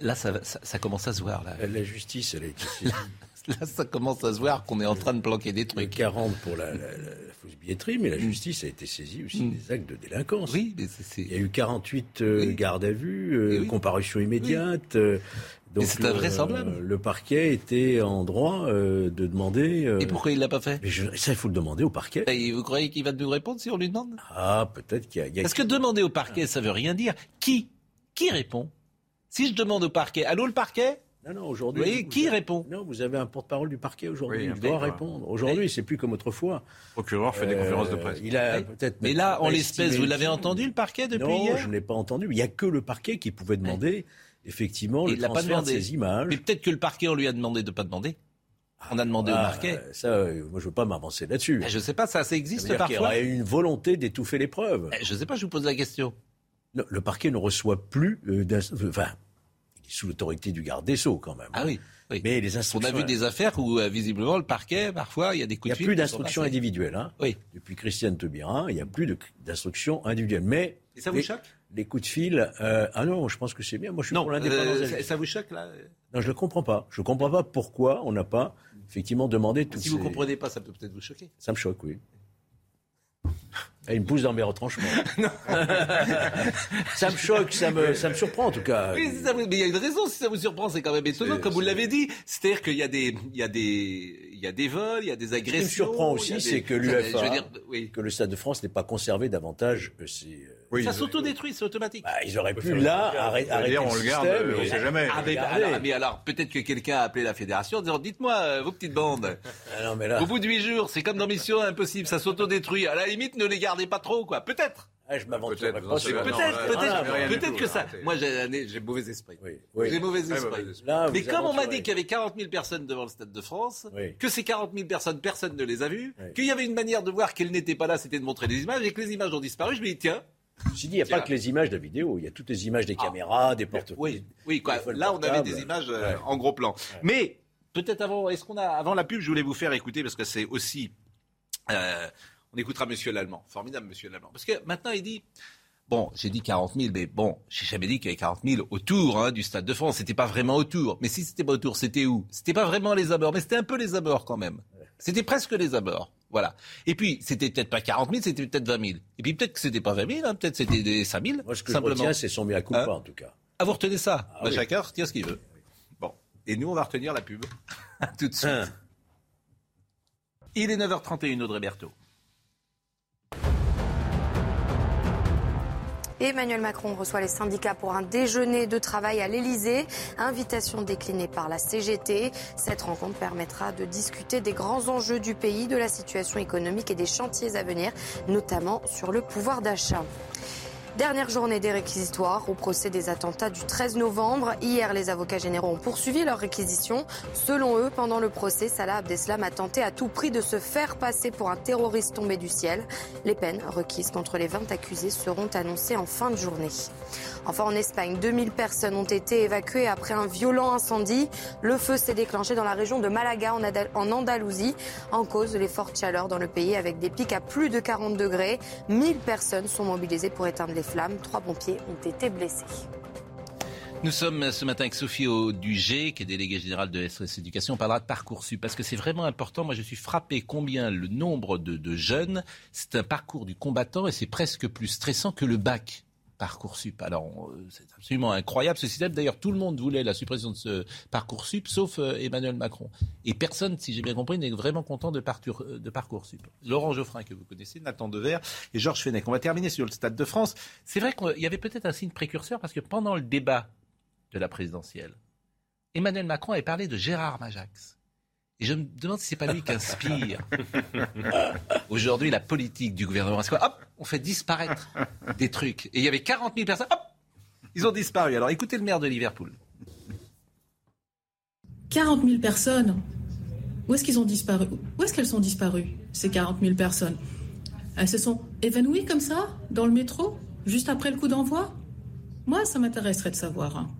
là, ça, commence à se voir. Là. La justice, elle a été saisie. là, ça commence à se voir qu'on est en train de planquer des trucs. 40 pour la, fausse billetterie, mais la mm. justice a été saisie aussi mm. des actes de délinquance. Oui, mais Il y a eu 48 euh, gardes à vue, euh, comparution immédiate, c'est invraisemblable. Le, le parquet était en droit euh, de demander. Euh, et pourquoi il l'a pas fait? Ça, il faut le demander au parquet. Et vous croyez qu'il va nous répondre si on lui demande? Ah, peut-être qu'il y a. Parce que demander au parquet, ça veut rien dire. Qui Qui répond? Si je demande au parquet, allô le parquet? Non, non, aujourd'hui. Vous voyez, qui répond? Non, vous avez un porte-parole du parquet aujourd'hui. il doit répondre. Aujourd'hui, c'est plus comme autrefois. Le procureur fait des conférences de presse. Il a peut-être. Mais là, en l'espèce, vous l'avez entendu le parquet depuis hier? Non, je ne l'ai pas entendu. Il n'y a que le parquet qui pouvait demander effectivement, le transfert pas de ces images. Mais peut-être que le parquet, on lui a demandé de ne pas demander. On a demandé au ah, parquet. Ça, euh, moi, je veux pas m'avancer là-dessus. Je sais pas, ça, ça existe ça parfois. Il y aurait une volonté d'étouffer les preuves. Eh, je sais pas, je vous pose la question. le parquet ne reçoit plus, euh, enfin, sous l'autorité du garde des sceaux quand même. Ah oui. Mais les instructions. On a vu des affaires où euh, visiblement le parquet, parfois, il y a des coups de fil. Il n'y a plus d'instructions individuelles. Hein. Oui. Depuis Christiane Taubira, il n'y a plus d'instructions individuelles. Mais Et ça vous choque? les coups de fil. Euh, ah non, je pense que c'est bien. Moi, je suis non, pour l'indépendance. Euh, ça vous choque là? Non, je ne comprends pas. Je ne comprends pas pourquoi on n'a pas effectivement demandé tout. Si vous ne comprenez pas, ça peut peut-être vous choquer. Ça me choque, oui. Elle me pousse dans mes retranchements. ça me choque, ça me, ça me surprend en tout cas. Oui, ça, mais il y a une raison si ça vous surprend, c'est quand même étonnant, comme vous l'avez dit. C'est-à-dire qu'il y a des, il y a des, y a des vols, il y a des agressions. Ce qui me surprend aussi, c'est que l'UFA, que le Stade de France n'ait pas conservé davantage ces. Oui, ça s'autodétruit, c'est automatique. Bah, ils auraient pu là arrêter, arrêter on le garde, on ne sait jamais. Ah, mais, alors, mais alors peut-être que quelqu'un a appelé la fédération en disant dites-moi euh, vos petites bandes. Ah non, mais là... Au bout de huit jours, c'est comme dans Mission Impossible, ça s'autodétruit. À la limite, ne les gardez pas trop, quoi. Peut-être. Ah, je m'aventure peut-être, peut-être, peut-être, peut-être que ça. Moi, j'ai, j'ai mauvais esprit. Oui, J'ai mauvais esprit. Mais comme on m'a dit qu'il y avait 40 000 personnes devant le Stade de France, que ces 40 000 personnes, personne ne les a vues, qu'il y avait une manière de voir qu'elles n'étaient pas là, c'était de montrer des images, et que les images ont disparu, je me dis tiens. J'ai dit, il n'y a pas que les images de la vidéo, il y a toutes les images des ah. caméras, des porte Oui, oui quoi. Là, on avait des images euh, en gros plan. Mais peut-être avant, est-ce qu'on a avant la pub, je voulais vous faire écouter parce que c'est aussi. Euh, on écoutera Monsieur l'Allemand. Formidable, Monsieur l'Allemand. Parce que maintenant, il dit. Bon, j'ai dit 40 000, mais bon, j'ai jamais dit qu'il y avait 40 000 autour hein, du Stade de France. C'était pas vraiment autour. Mais si c'était pas autour, c'était où? C'était pas vraiment les abords, mais c'était un peu les abords quand même. C'était presque les abords. Voilà. Et puis, c'était peut-être pas 40 000, c'était peut-être 20 000. Et puis peut-être que c'était pas 20 000, hein, peut-être c'était des 5 000. Moi, ce que simplement. je retiens, c'est son à coup hein en tout cas. Ah, vous retenez ça? Ah, bah, Chacun retient ce qu'il veut. Bon. Et nous, on va retenir la pub. tout de suite. Hein. Il est 9h31, Audrey Berthaud. Emmanuel Macron reçoit les syndicats pour un déjeuner de travail à l'Elysée. Invitation déclinée par la CGT. Cette rencontre permettra de discuter des grands enjeux du pays, de la situation économique et des chantiers à venir, notamment sur le pouvoir d'achat. Dernière journée des réquisitoires au procès des attentats du 13 novembre. Hier, les avocats généraux ont poursuivi leur réquisition. Selon eux, pendant le procès, Salah Abdeslam a tenté à tout prix de se faire passer pour un terroriste tombé du ciel. Les peines requises contre les 20 accusés seront annoncées en fin de journée. Enfin, en Espagne, 2000 personnes ont été évacuées après un violent incendie. Le feu s'est déclenché dans la région de Malaga, en Andalousie, en cause de les fortes chaleurs dans le pays avec des pics à plus de 40 degrés. 1000 personnes sont mobilisées pour éteindre les flammes. Trois pompiers ont été blessés. Nous sommes ce matin avec Sophie Audugé, qui est déléguée générale de SOS Éducation. On parlera de Parcoursup parce que c'est vraiment important. Moi, je suis frappé combien le nombre de jeunes, c'est un parcours du combattant et c'est presque plus stressant que le bac. Parcoursup. Alors, c'est absolument incroyable ce système. D'ailleurs, tout le monde voulait la suppression de ce Parcoursup, sauf euh, Emmanuel Macron. Et personne, si j'ai bien compris, n'est vraiment content de, de Parcoursup. Laurent Geoffrin, que vous connaissez, Nathan Dever et Georges Fenech. On va terminer sur le Stade de France. C'est vrai qu'il y avait peut-être un signe précurseur parce que pendant le débat de la présidentielle, Emmanuel Macron avait parlé de Gérard Majax. Et je me demande si c'est pas lui qui inspire aujourd'hui la politique du gouvernement. C'est quoi Hop, on fait disparaître des trucs. Et il y avait 40 000 personnes, hop, ils ont disparu. Alors écoutez le maire de Liverpool. 40 000 personnes, où est-ce qu'ils ont disparu? Où est-ce qu'elles sont disparues, ces 40 000 personnes? Elles se sont évanouies comme ça, dans le métro, juste après le coup d'envoi? Moi, ça m'intéresserait de savoir. Hein.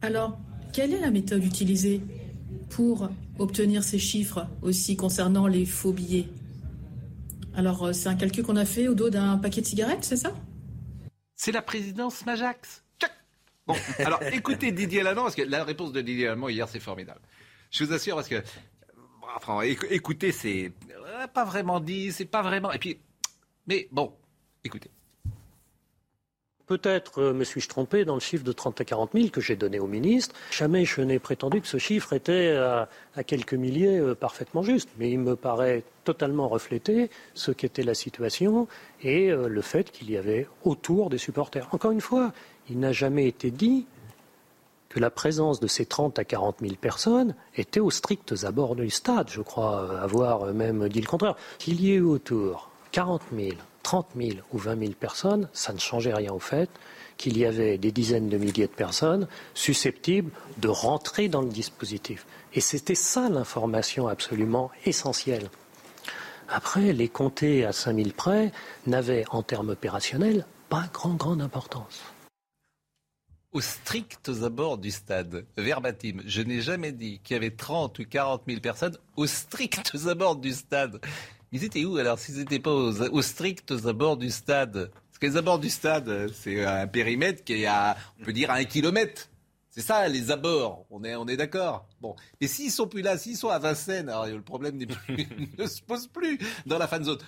Alors, quelle est la méthode utilisée pour obtenir ces chiffres aussi concernant les faux billets. Alors, euh, c'est un calcul qu'on a fait au dos d'un paquet de cigarettes, c'est ça? C'est la présidence Majax. Bon, alors écoutez Didier Lallemand, parce que la réponse de Didier Lallemand hier, c'est formidable. Je vous assure, parce que, enfin, écoutez, c'est euh, pas vraiment dit, c'est pas vraiment. Et puis, mais bon, écoutez. Peut-être euh, me suis-je trompé dans le chiffre de 30 à 40 000 que j'ai donné au ministre. Jamais je n'ai prétendu que ce chiffre était à, quelques milliers euh, parfaitement juste. Mais il me paraît totalement refléter ce qu'était la situation et euh, le fait qu'il y avait autour des supporters. Encore une fois, il n'a jamais été dit que la présence de ces 30 à 40 000 personnes était aux stricts abords du stade. Je crois avoir même dit le contraire. Qu'il y ait eu autour 40 000 30 000 ou 20 000 personnes, ça ne changeait rien au fait qu'il y avait des dizaines de milliers de personnes susceptibles de rentrer dans le dispositif. Et c'était ça l'information absolument essentielle. Après, les compter à 5 000 près n'avaient, en termes opérationnels, pas grand, grande importance. Aux stricts abords du stade, verbatim, je n'ai jamais dit qu'il y avait 30 ou 40 000 personnes aux stricts abords du stade. Ils étaient où alors s'ils n'étaient pas aux, stricts abords du stade? Parce que les abords du stade, c'est un périmètre qui est à, on peut dire, à un kilomètre. C'est ça, les abords. On est, on est d'accord. Bon. Et s'ils sont plus là, s'ils sont à Vincennes, alors le problème ne se pose plus dans la fan zone.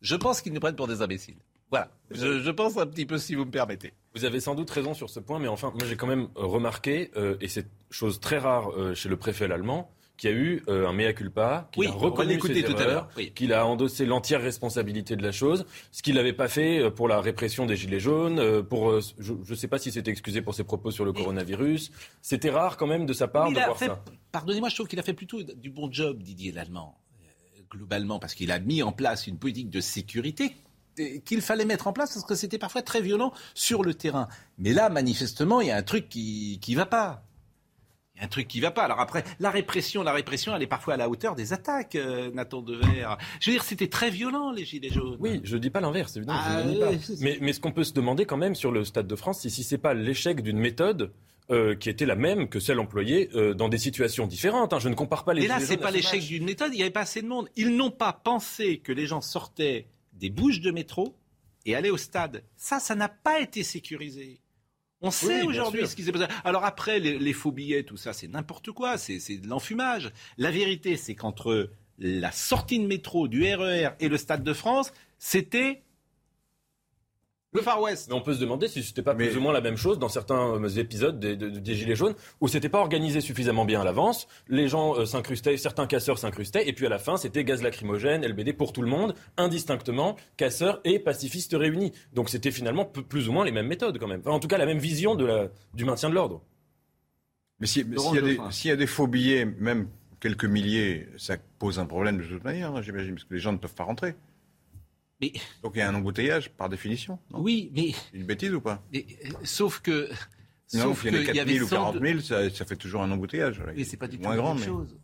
Je pense qu'ils nous prennent pour des imbéciles. Voilà. Je, pense un petit peu, si vous me permettez. Vous avez sans doute raison sur ce point, mais enfin, moi j'ai quand même remarqué, euh, et c'est chose très rare euh, chez le préfet allemand, qu'il y a eu un mea culpa, qu'il a reconnu ses erreurs, qu'il a endossé l'entière responsabilité de la chose, ce qu'il n'avait pas fait pour la répression des Gilets jaunes, pour, je ne sais pas si c'était excusé pour ses propos sur le coronavirus. C'était rare quand même de sa part de voir ça. Pardonnez-moi, je trouve qu'il a fait plutôt du bon job, Didier Lallemand, euh, globalement, parce qu'il a mis en place une politique de sécurité qu'il fallait mettre en place parce que c'était parfois très violent sur le terrain. Mais là, manifestement, il y a un truc qui ne va pas. Il y a un truc qui va pas. Alors après, la répression, la répression, elle est parfois à la hauteur des attaques, euh, Nathan Dever. Je veux dire, c'était très violent, les Gilets jaunes. Oui, je ne dis pas l'inverse, évidemment. Ah, mais, mais, ce qu'on peut se demander quand même sur le Stade de France, c'est si ce n'est pas l'échec d'une méthode euh, qui était la même que celle employée euh, dans des situations différentes. Hein. Je ne compare pas les. Et là, c'est pas l'échec d'une méthode. Il n'y avait pas assez de monde. Ils n'ont pas pensé que les gens sortaient des bouches de métro et allaient au stade. Ça, ça n'a pas été sécurisé. On sait aujourd'hui ce qui s'est passé. Alors après, les, faux billets, tout ça, c'est n'importe quoi, c'est de l'enfumage. La vérité, c'est qu'entre la sortie de métro du RER e et le Stade de France, c'était le Far West. Mais on peut se demander si c'était pas plus ou moins la même chose dans certains euh, épisodes des, Gilets jaunes où c'était pas organisé suffisamment bien à l'avance. Les gens euh, s'incrustaient, certains casseurs s'incrustaient, et puis à la fin c'était gaz lacrymogène, LBD pour tout le monde, indistinctement, casseurs et pacifistes réunis. Donc c'était finalement plus ou moins les mêmes méthodes quand même. en tout cas la même vision de la, du maintien de l'ordre. Mais s'il y, y, a des faux billets, même quelques milliers, ça pose un problème de toute manière, hein, j'imagine, parce que les gens ne peuvent pas rentrer. Donc il y a un embouteillage par définition. oui, mais une bêtise ou pas? Euh, Sauf que sauf qu'il y, 4 000 ou 40 000, ça, fait toujours un embouteillage. Mais c'est pas du tout la même chose.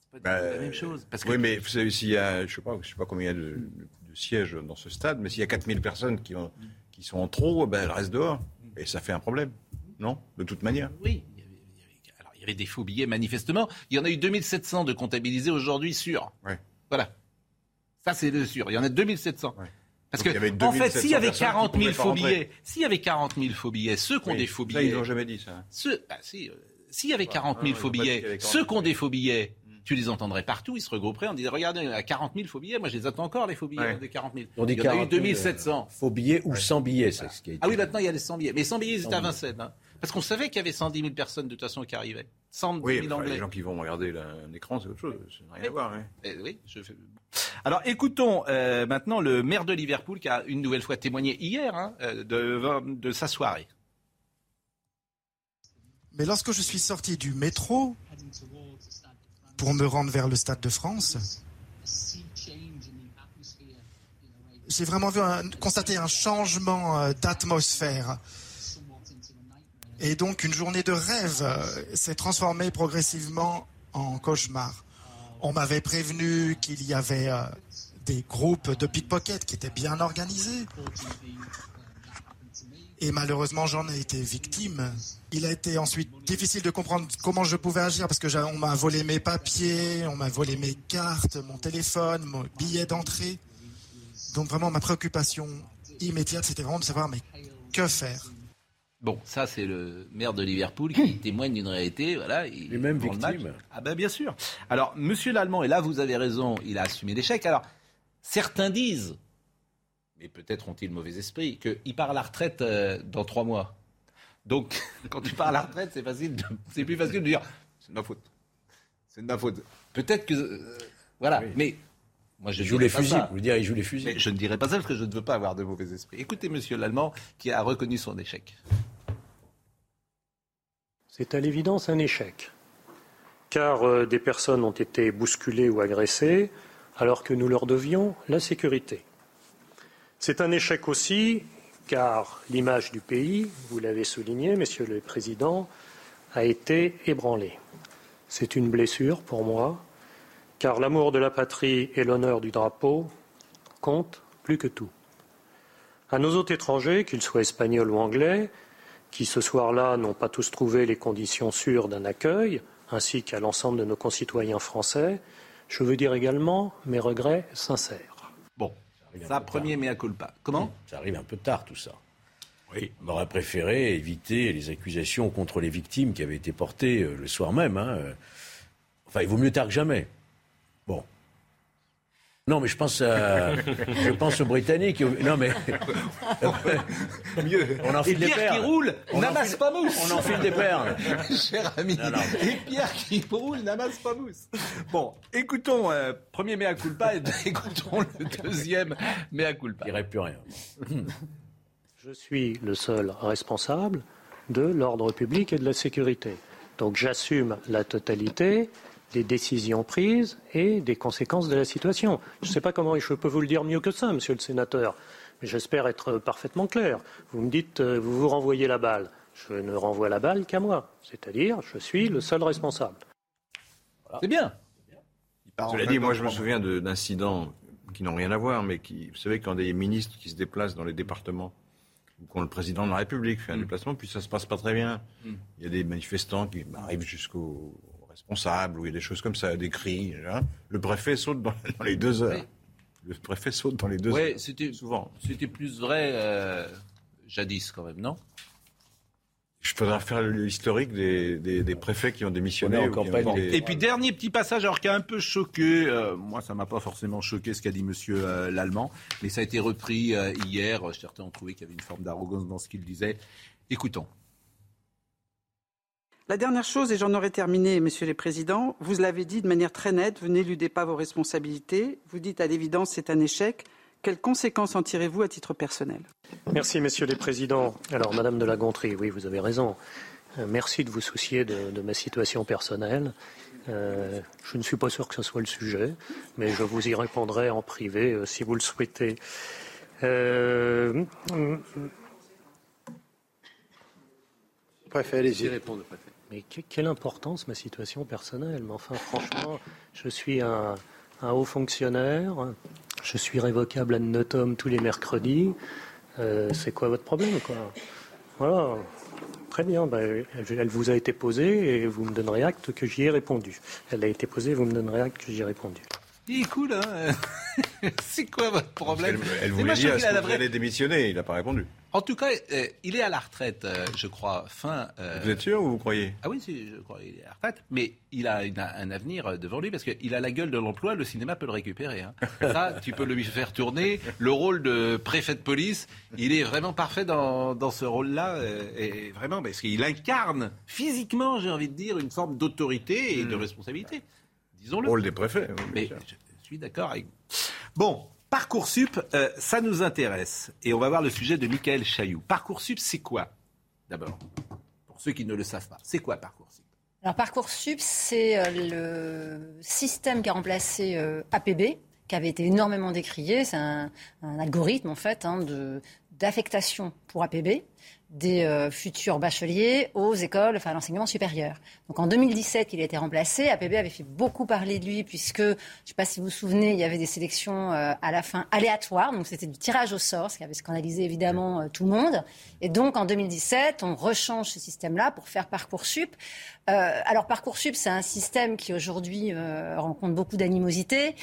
C'est pas du tout la même chose. Parce oui, mais vous savez, s'il y a, je sais pas, je sais pas combien il y a de, sièges dans ce stade, mais s'il y a 4 000 personnes qui, ont, qui sont en trop, ben, elles restent dehors. Et ça fait un problème, non? De toute manière. Oui. Alors, il y avait des faux billets, manifestement. Il y en a eu 2700 de comptabilisés aujourd'hui sur. Ouais. Voilà. Ça, c'est sûr. Il y en a 2700. Parce que, en fait, s'il y avait 40 000 faux billets, s'il y avait 40 000 faux billets, ceux qui ont des faux billets. ils n'ont jamais dit ça. bah, si, euh, s'il y avait 40 000 faux billets, ceux qui ont des faux billets, tu les entendrais partout, ils se regrouperaient, on disait regardez, il y a 40 000 faux billets, moi je les attends encore les faux billets des 40 000. On dit il y en a eu 2700. Faux billets ou sans billets, c'est ce qui est. Ah oui, maintenant il y a les 100 billets. Mais 100 billets, ils étaient à Vincennes. Hein. Parce qu'on savait qu'il y avait 110 000 personnes de toute façon qui arrivaient. 110 000 oui, Anglais. les gens qui vont regarder un écran, c'est autre chose. Ça n'a rien à voir. Hein. Eh oui, je fais... Alors écoutons euh, maintenant le maire de Liverpool qui a une nouvelle fois témoigné hier hein, euh, de, sa soirée. Mais lorsque je suis sorti du métro pour me rendre vers le Stade de France, j'ai vraiment vu constater un changement euh, d'atmosphère. Et donc une journée de rêve s'est transformée progressivement en cauchemar. On m'avait prévenu qu'il y avait euh, des groupes de pickpocket qui étaient bien organisés. Et malheureusement, j'en ai été victime. Il a été ensuite difficile de comprendre comment je pouvais agir parce que on m'a volé mes papiers, on m'a volé mes cartes, mon téléphone, mon billet d'entrée. Donc vraiment, ma préoccupation immédiate, c'était vraiment de savoir que faire? Bon, ça c'est le maire de Liverpool qui témoigne d'une réalité, voilà. Il, Les mêmes victimes. Ah ben bien sûr. Alors, Monsieur l'Allemand, et là vous avez raison, il a assumé l'échec. Alors, certains disent, mais peut-être ont-ils mauvais esprit, qu'il part à la retraite euh, dans trois mois. Donc, quand tu pars à la retraite, c'est facile, c'est plus facile de dire, c'est de ma faute, c'est de ma faute. Peut-être que, euh, voilà, mais moi, je joue les fusils. Vous dire, il joue les fusils. je ne dirais pas ça parce que je ne veux pas avoir de mauvais esprit. Écoutez, Monsieur l'Allemand, qui a reconnu son échec. C'est à l'évidence un échec, car euh, des personnes ont été bousculées ou agressées, alors que nous leur devions la sécurité. C'est un échec aussi, car l'image du pays, vous l'avez souligné, Monsieur le Président, a été ébranlée. C'est une blessure pour moi, car l'amour de la patrie et l'honneur du drapeau comptent plus que tout. À nos hôtes étrangers, qu'ils soient espagnols ou anglais, qui ce soir-là n'ont pas tous trouvé les conditions sûres d'un accueil, ainsi qu'à l'ensemble de nos concitoyens français, je veux dire également mes regrets sincères. Bon, ça, premier mea culpa. Comment Ça arrive un peu tard tout ça. Oui. On aurait préféré éviter les accusations contre les victimes qui avaient été portées euh, le soir même. Hein. Enfin, il vaut mieux tard que jamais. Bon. Non, mais je pense, à, je pense aux Britanniques. Non, mais. Mieux. On en file des perles. qui roule n'amasse pas mousse. On enfile des perles. Cher ami. Et Pierre qui roule n'amasse pas mousse. Bon, écoutons, euh, premier mea culpa et écoutons le deuxième mea culpa. Il n'y plus rien. Je suis le seul responsable de l'ordre public et de la sécurité. Donc j'assume la totalité des décisions prises et des conséquences de la situation. Je ne sais pas comment je peux vous le dire mieux que ça, monsieur le sénateur, mais j'espère être parfaitement clair. Vous me dites, euh, vous vous renvoyez la balle. Je ne renvoie la balle qu'à moi, c'est-à-dire je suis le seul responsable. C'est bien. Cela dit, moi je me souviens d'incidents qui n'ont rien à voir, mais qui, vous savez, quand des ministres qui se déplacent dans les départements, ou quand le président de la République fait un mm. déplacement, puis ça se passe pas très bien. Mm. Il y a des manifestants qui arrivent jusqu'au responsable, ou il y a des choses comme ça, des cris. Hein. Le préfet saute dans, les deux heures. Le préfet saute dans les deux heures. Oui, c'était souvent. C'était plus vrai euh, jadis quand même, non? Je faudra faire l'historique des, des, préfets qui ont démissionné. En campagne. Et puis dernier petit passage, alors qui a un peu choqué, euh, moi ça m'a pas forcément choqué ce qu'a dit Monsieur euh, l'Allemand, mais ça a été repris hier. Certains ont trouvé qu'il y avait une forme d'arrogance dans ce qu'il disait. Écoutons. La dernière chose, et j'en aurais terminé, Monsieur le Président, vous l'avez dit de manière très nette, vous n'éludez pas vos responsabilités. Vous dites à l'évidence c'est un échec. Quelles conséquences en tirez-vous à titre personnel? Merci, Messieurs les Présidents. Alors, Madame de la Gontrie, oui, vous avez raison. Euh, merci de vous soucier de, ma situation personnelle. Euh, je ne suis pas sûr que ce soit le sujet, mais je vous y répondrai en privé euh, si vous le souhaitez. Préfet, allez-y. Répondre, préfet. Mais quelle importance ma situation personnelle Mais enfin, franchement, je suis un, haut fonctionnaire, je suis révocable à notum tous les mercredis. Euh, c'est quoi votre problème Voilà. Très bien, ben, elle vous a été posée et vous me donnerez acte que j'y ai répondu. Elle a été posée et vous me donnerez acte que j'y ai répondu. Il est cool, hein C'est quoi votre problème Elle, voulait dire, est-ce que vous allez démissionner? Il n'a pas répondu. En tout cas, euh, il est à la retraite, euh, je crois, fin. Euh, vous êtes sûr ou vous croyez? Ah oui, je crois qu'il est à la retraite. Mais il a, un avenir devant lui parce qu'il a la gueule de l'emploi. Le cinéma peut le récupérer. Hein. Ça, tu peux lui faire tourner. Le rôle de préfet de police, il est vraiment parfait dans, dans ce rôle-là. et vraiment, parce qu'il incarne physiquement, j'ai envie de dire, une forme d'autorité et de hmm. responsabilité. Disons-le. Rôle des préfets. mais je suis d'accord avec vous. Bon, Parcoursup, euh, ça nous intéresse. Et on va voir le sujet de Michael Chailloux. Parcoursup, c'est quoi D'abord, pour ceux qui ne le savent pas, c'est quoi Parcoursup? Alors Parcoursup, c'est euh, le système qui a remplacé euh, APB, qui avait été énormément décrié. C'est un, algorithme en fait hein, d'affectation pour APB des euh, futurs bacheliers aux écoles, enfin à l'enseignement supérieur. Donc en 2017, il a été remplacé. APB avait fait beaucoup parler de lui puisque, je ne sais pas si vous vous souvenez, il y avait des sélections euh, à la fin aléatoires, donc c'était du tirage au sort, ce qui avait scandalisé évidemment euh, tout le monde. Et donc en 2017, on rechange ce système-là pour faire Parcoursup. Alors Parcoursup, c'est un système qui aujourd'hui rencontre beaucoup d'animosité,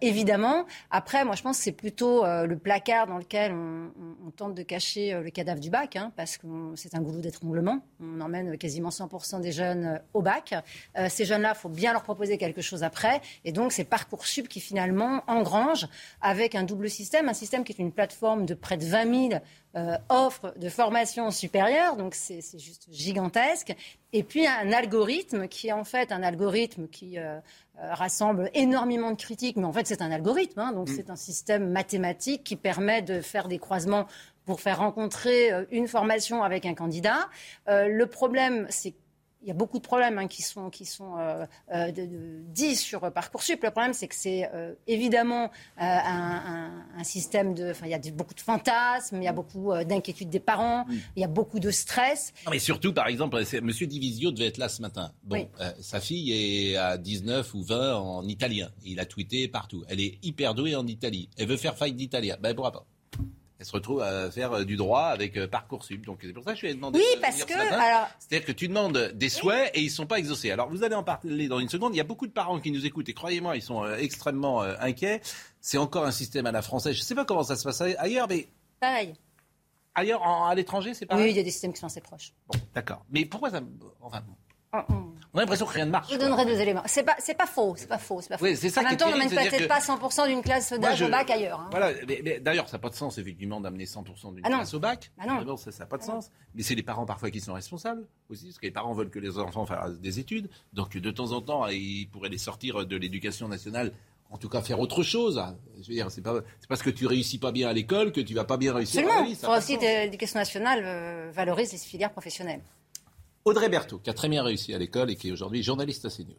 évidemment. Après, moi je pense que c'est plutôt le placard dans lequel on, on, tente de cacher le cadavre du bac. Hein, parce que c'est un goulot d'étranglement. On emmène quasiment 100% des jeunes euh, au bac. Euh, ces jeunes-là, faut bien leur proposer quelque chose après. Et donc, c'est Parcoursup qui finalement engrange avec un double système, un système qui est une plateforme de près de 20 000 euh, offres de formation supérieure, donc c'est juste gigantesque. Et puis un algorithme qui est en fait un algorithme qui rassemble énormément de critiques, mais en fait c'est un algorithme, hein. donc mm. c'est un système mathématique qui permet de faire des croisements pour faire rencontrer euh, une formation avec un candidat. Euh, le problème, c'est il y a beaucoup de problèmes hein, qui sont, qui sont euh, dits sur Parcoursup. Le problème, c'est que c'est évidemment un, système de... Enfin, il y a beaucoup de fantasmes, il y a beaucoup d'inquiétudes des parents, il y a beaucoup de stress. Non, mais surtout, par exemple, M. Divisio devait être là ce matin. Bon, sa fille est à 19 ou 20 en italien. Il a tweeté partout. Elle est hyper douée en Italie. Elle veut faire faille d'italien. Ben, pourra pas? Elle se retrouve à faire euh, du droit avec euh, Parcoursup. Donc c'est pour ça que je lui ai demandé. Oui, parce que alors... c'est-à-dire que tu demandes des souhaits et ils sont pas exaucés. Alors vous allez en parler dans une seconde. Il y a beaucoup de parents qui nous écoutent et croyez-moi, ils sont euh, extrêmement inquiets. C'est encore un système à la française. Je ne sais pas comment ça se passe ailleurs, mais pareil. Ailleurs, à l'étranger, c'est pareil. Oui, il y a des systèmes qui sont assez proches. Bon, d'accord. Mais pourquoi ça Enfin, On a l'impression que rien ne marche. Je donnerai deux éléments. C'est pas, c'est pas faux, c'est pas faux, c'est pas faux. Oui, c'est ça en même temps, on n'emmène peut-être pas 100% d'une classe d'âge au bac ailleurs. Hein. Voilà, mais, d'ailleurs, ça n'a pas de sens effectivement d'amener 100% d'une ah classe au bac. Ah non. ça n'a pas de sens. Mais c'est les parents parfois qui sont responsables aussi, parce que les parents veulent que les enfants fassent des études. Donc de temps en temps, ils pourraient les sortir de l'éducation nationale en tout cas faire autre chose. Je veux dire, c'est pas parce que tu réussis pas bien à l'école que tu vas pas bien réussir Absolument. à la vie. Aussi l'éducation nationale euh, valorise les filières professionnelles. Audrey Berthaud, qui a très bien réussi à l'école et qui est aujourd'hui journaliste à CNews.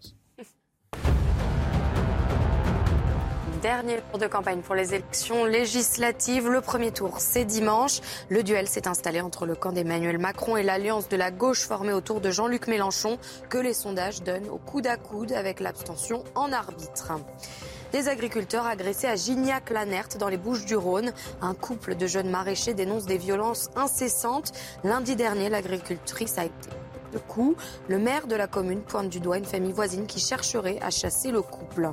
Dernier tour de campagne pour les élections législatives. Le premier tour, c'est dimanche. Le duel s'est installé entre le camp d'Emmanuel Macron et l'alliance de la gauche formée autour de Jean-Luc Mélenchon, que les sondages donnent au coude à coude avec l'abstention en arbitre. Des agriculteurs agressés à Gignac-Lanert dans les Bouches du Rhône. Un couple de jeunes maraîchers dénonce des violences incessantes. Lundi dernier, l'agricultrice a été de coup. Le maire de la commune pointe du doigt une famille voisine qui chercherait à chasser le couple.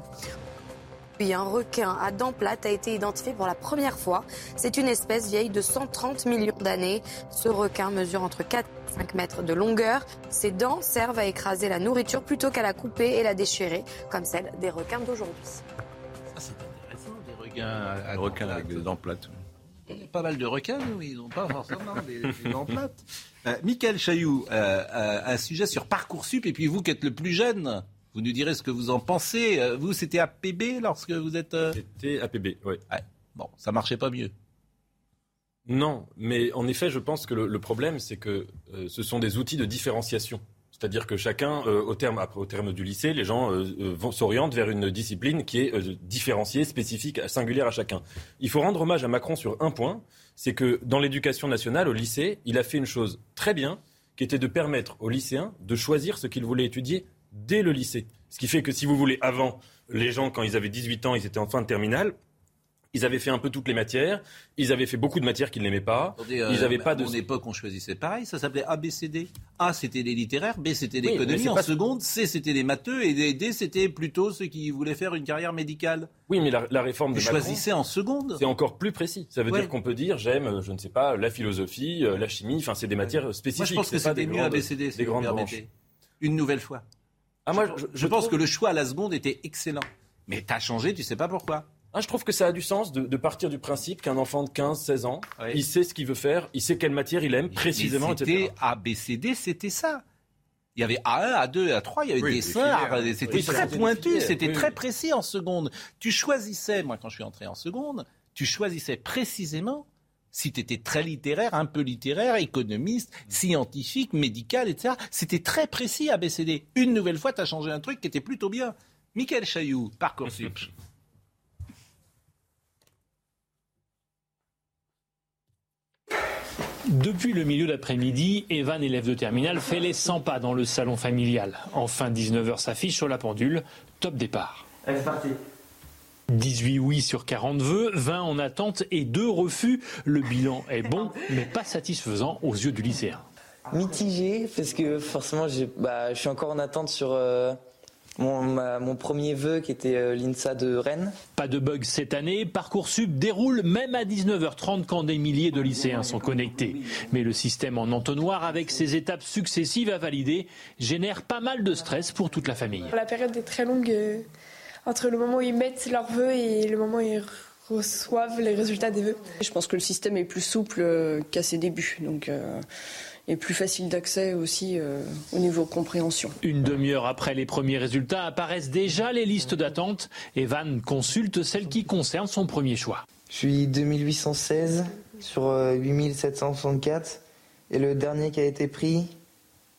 Puis un requin à dents plates a été identifié pour la première fois. C'est une espèce vieille de 130 millions d'années. Ce requin mesure entre 4 et 5 mètres de longueur. Ses dents servent à écraser la nourriture plutôt qu'à la couper et la déchirer, comme celle des requins d'aujourd'hui. Ça, c'est intéressant, des requins à, requins avec des dents plates. Il y a pas mal de requins, mais ils n'ont pas forcément des, dents plates. Euh, Michael Chailloux, euh, euh, un sujet sur Parcoursup, et puis vous qui êtes le plus jeune, vous nous direz ce que vous en pensez. Euh, vous, c'était APB lorsque vous êtes. C'était APB, oui. Bon, ça marchait pas mieux. Non, mais en effet, je pense que le, problème, c'est que ce sont des outils de différenciation. C'est-à-dire que chacun, au, terme, au terme du lycée, les gens s'orientent vers une discipline qui est différenciée, spécifique, singulière à chacun. Il faut rendre hommage à Macron sur un point, c'est que dans l'éducation nationale, au lycée, il a fait une chose très bien, qui était de permettre aux lycéens de choisir ce qu'ils voulaient étudier dès le lycée. Ce qui fait que si vous voulez, avant, les gens, quand ils avaient 18 ans, ils étaient en fin de terminale. Ils avaient fait un peu toutes les matières. Ils avaient fait beaucoup de matières qu'ils n'aimaient pas. ils avaient euh, pas de. À mon époque, on choisissait pareil. Ça s'appelait ABCD. A, c'était les littéraires. B, c'était l'économie. en seconde, C, c'était les matheux. Et D, c'était plutôt ceux qui voulaient faire une carrière médicale. Oui, mais la, réforme de choisissez en seconde. C'est encore plus précis. Ça veut dire qu'on peut dire j'aime, euh, je ne sais pas, la philosophie, euh, la chimie. Enfin, c'est des matières spécifiques. Moi, je pense que c'était mieux ABCD, des grandes Une nouvelle fois. Ah, moi, je, pense que le choix à la seconde était excellent. Mais tu as changé, tu sais pas pourquoi. Ah, je trouve que ça a du sens de, partir du principe qu'un enfant de 15, 16 ans, il sait ce qu'il veut faire, il sait quelle matière il aime précisément, C'était ABCD, c'était ça. Il y avait A1, A2, A3, il y avait des sorts, c'était très pointu, c'était très précis en seconde. Tu choisissais, moi quand je suis entré en seconde, tu choisissais précisément si tu étais très littéraire, un peu littéraire, économiste, scientifique, médical, etc. C'était très précis ABCD. Une nouvelle fois, tu as changé un truc qui était plutôt bien. Michael Chailloux, Parcoursup. Depuis le milieu d'après-midi, Evan, élève de terminale, fait les 100 pas dans le salon familial. Enfin, 19h s'affiche sur la pendule. Top départ. Allez, parti. 18 oui sur 40 vœux, 20 en attente et 2 refus. Le bilan est bon, mais pas satisfaisant aux yeux du lycéen. Mitigé, parce que forcément, bah, je suis encore en attente sur euh, mon, premier vœu qui était euh, l'INSA de Rennes. Pas de bug cette année, Parcoursup déroule même à 19h30 quand des milliers de lycéens sont connectés. Mais le système en entonnoir, avec ses étapes successives à valider, génère pas mal de stress pour toute la famille. La période est très longue. Euh, entre le moment où ils mettent leurs vœux et le moment où ils reçoivent les résultats des vœux. Je pense que le système est plus souple euh, qu'à ses débuts, donc euh, et plus facile d'accès aussi euh, au niveau compréhension. Une demi-heure après les premiers résultats apparaissent déjà les listes d'attente. Evan consulte celle qui concerne son premier choix. Je suis 2816 sur 8764 et le dernier qui a été pris,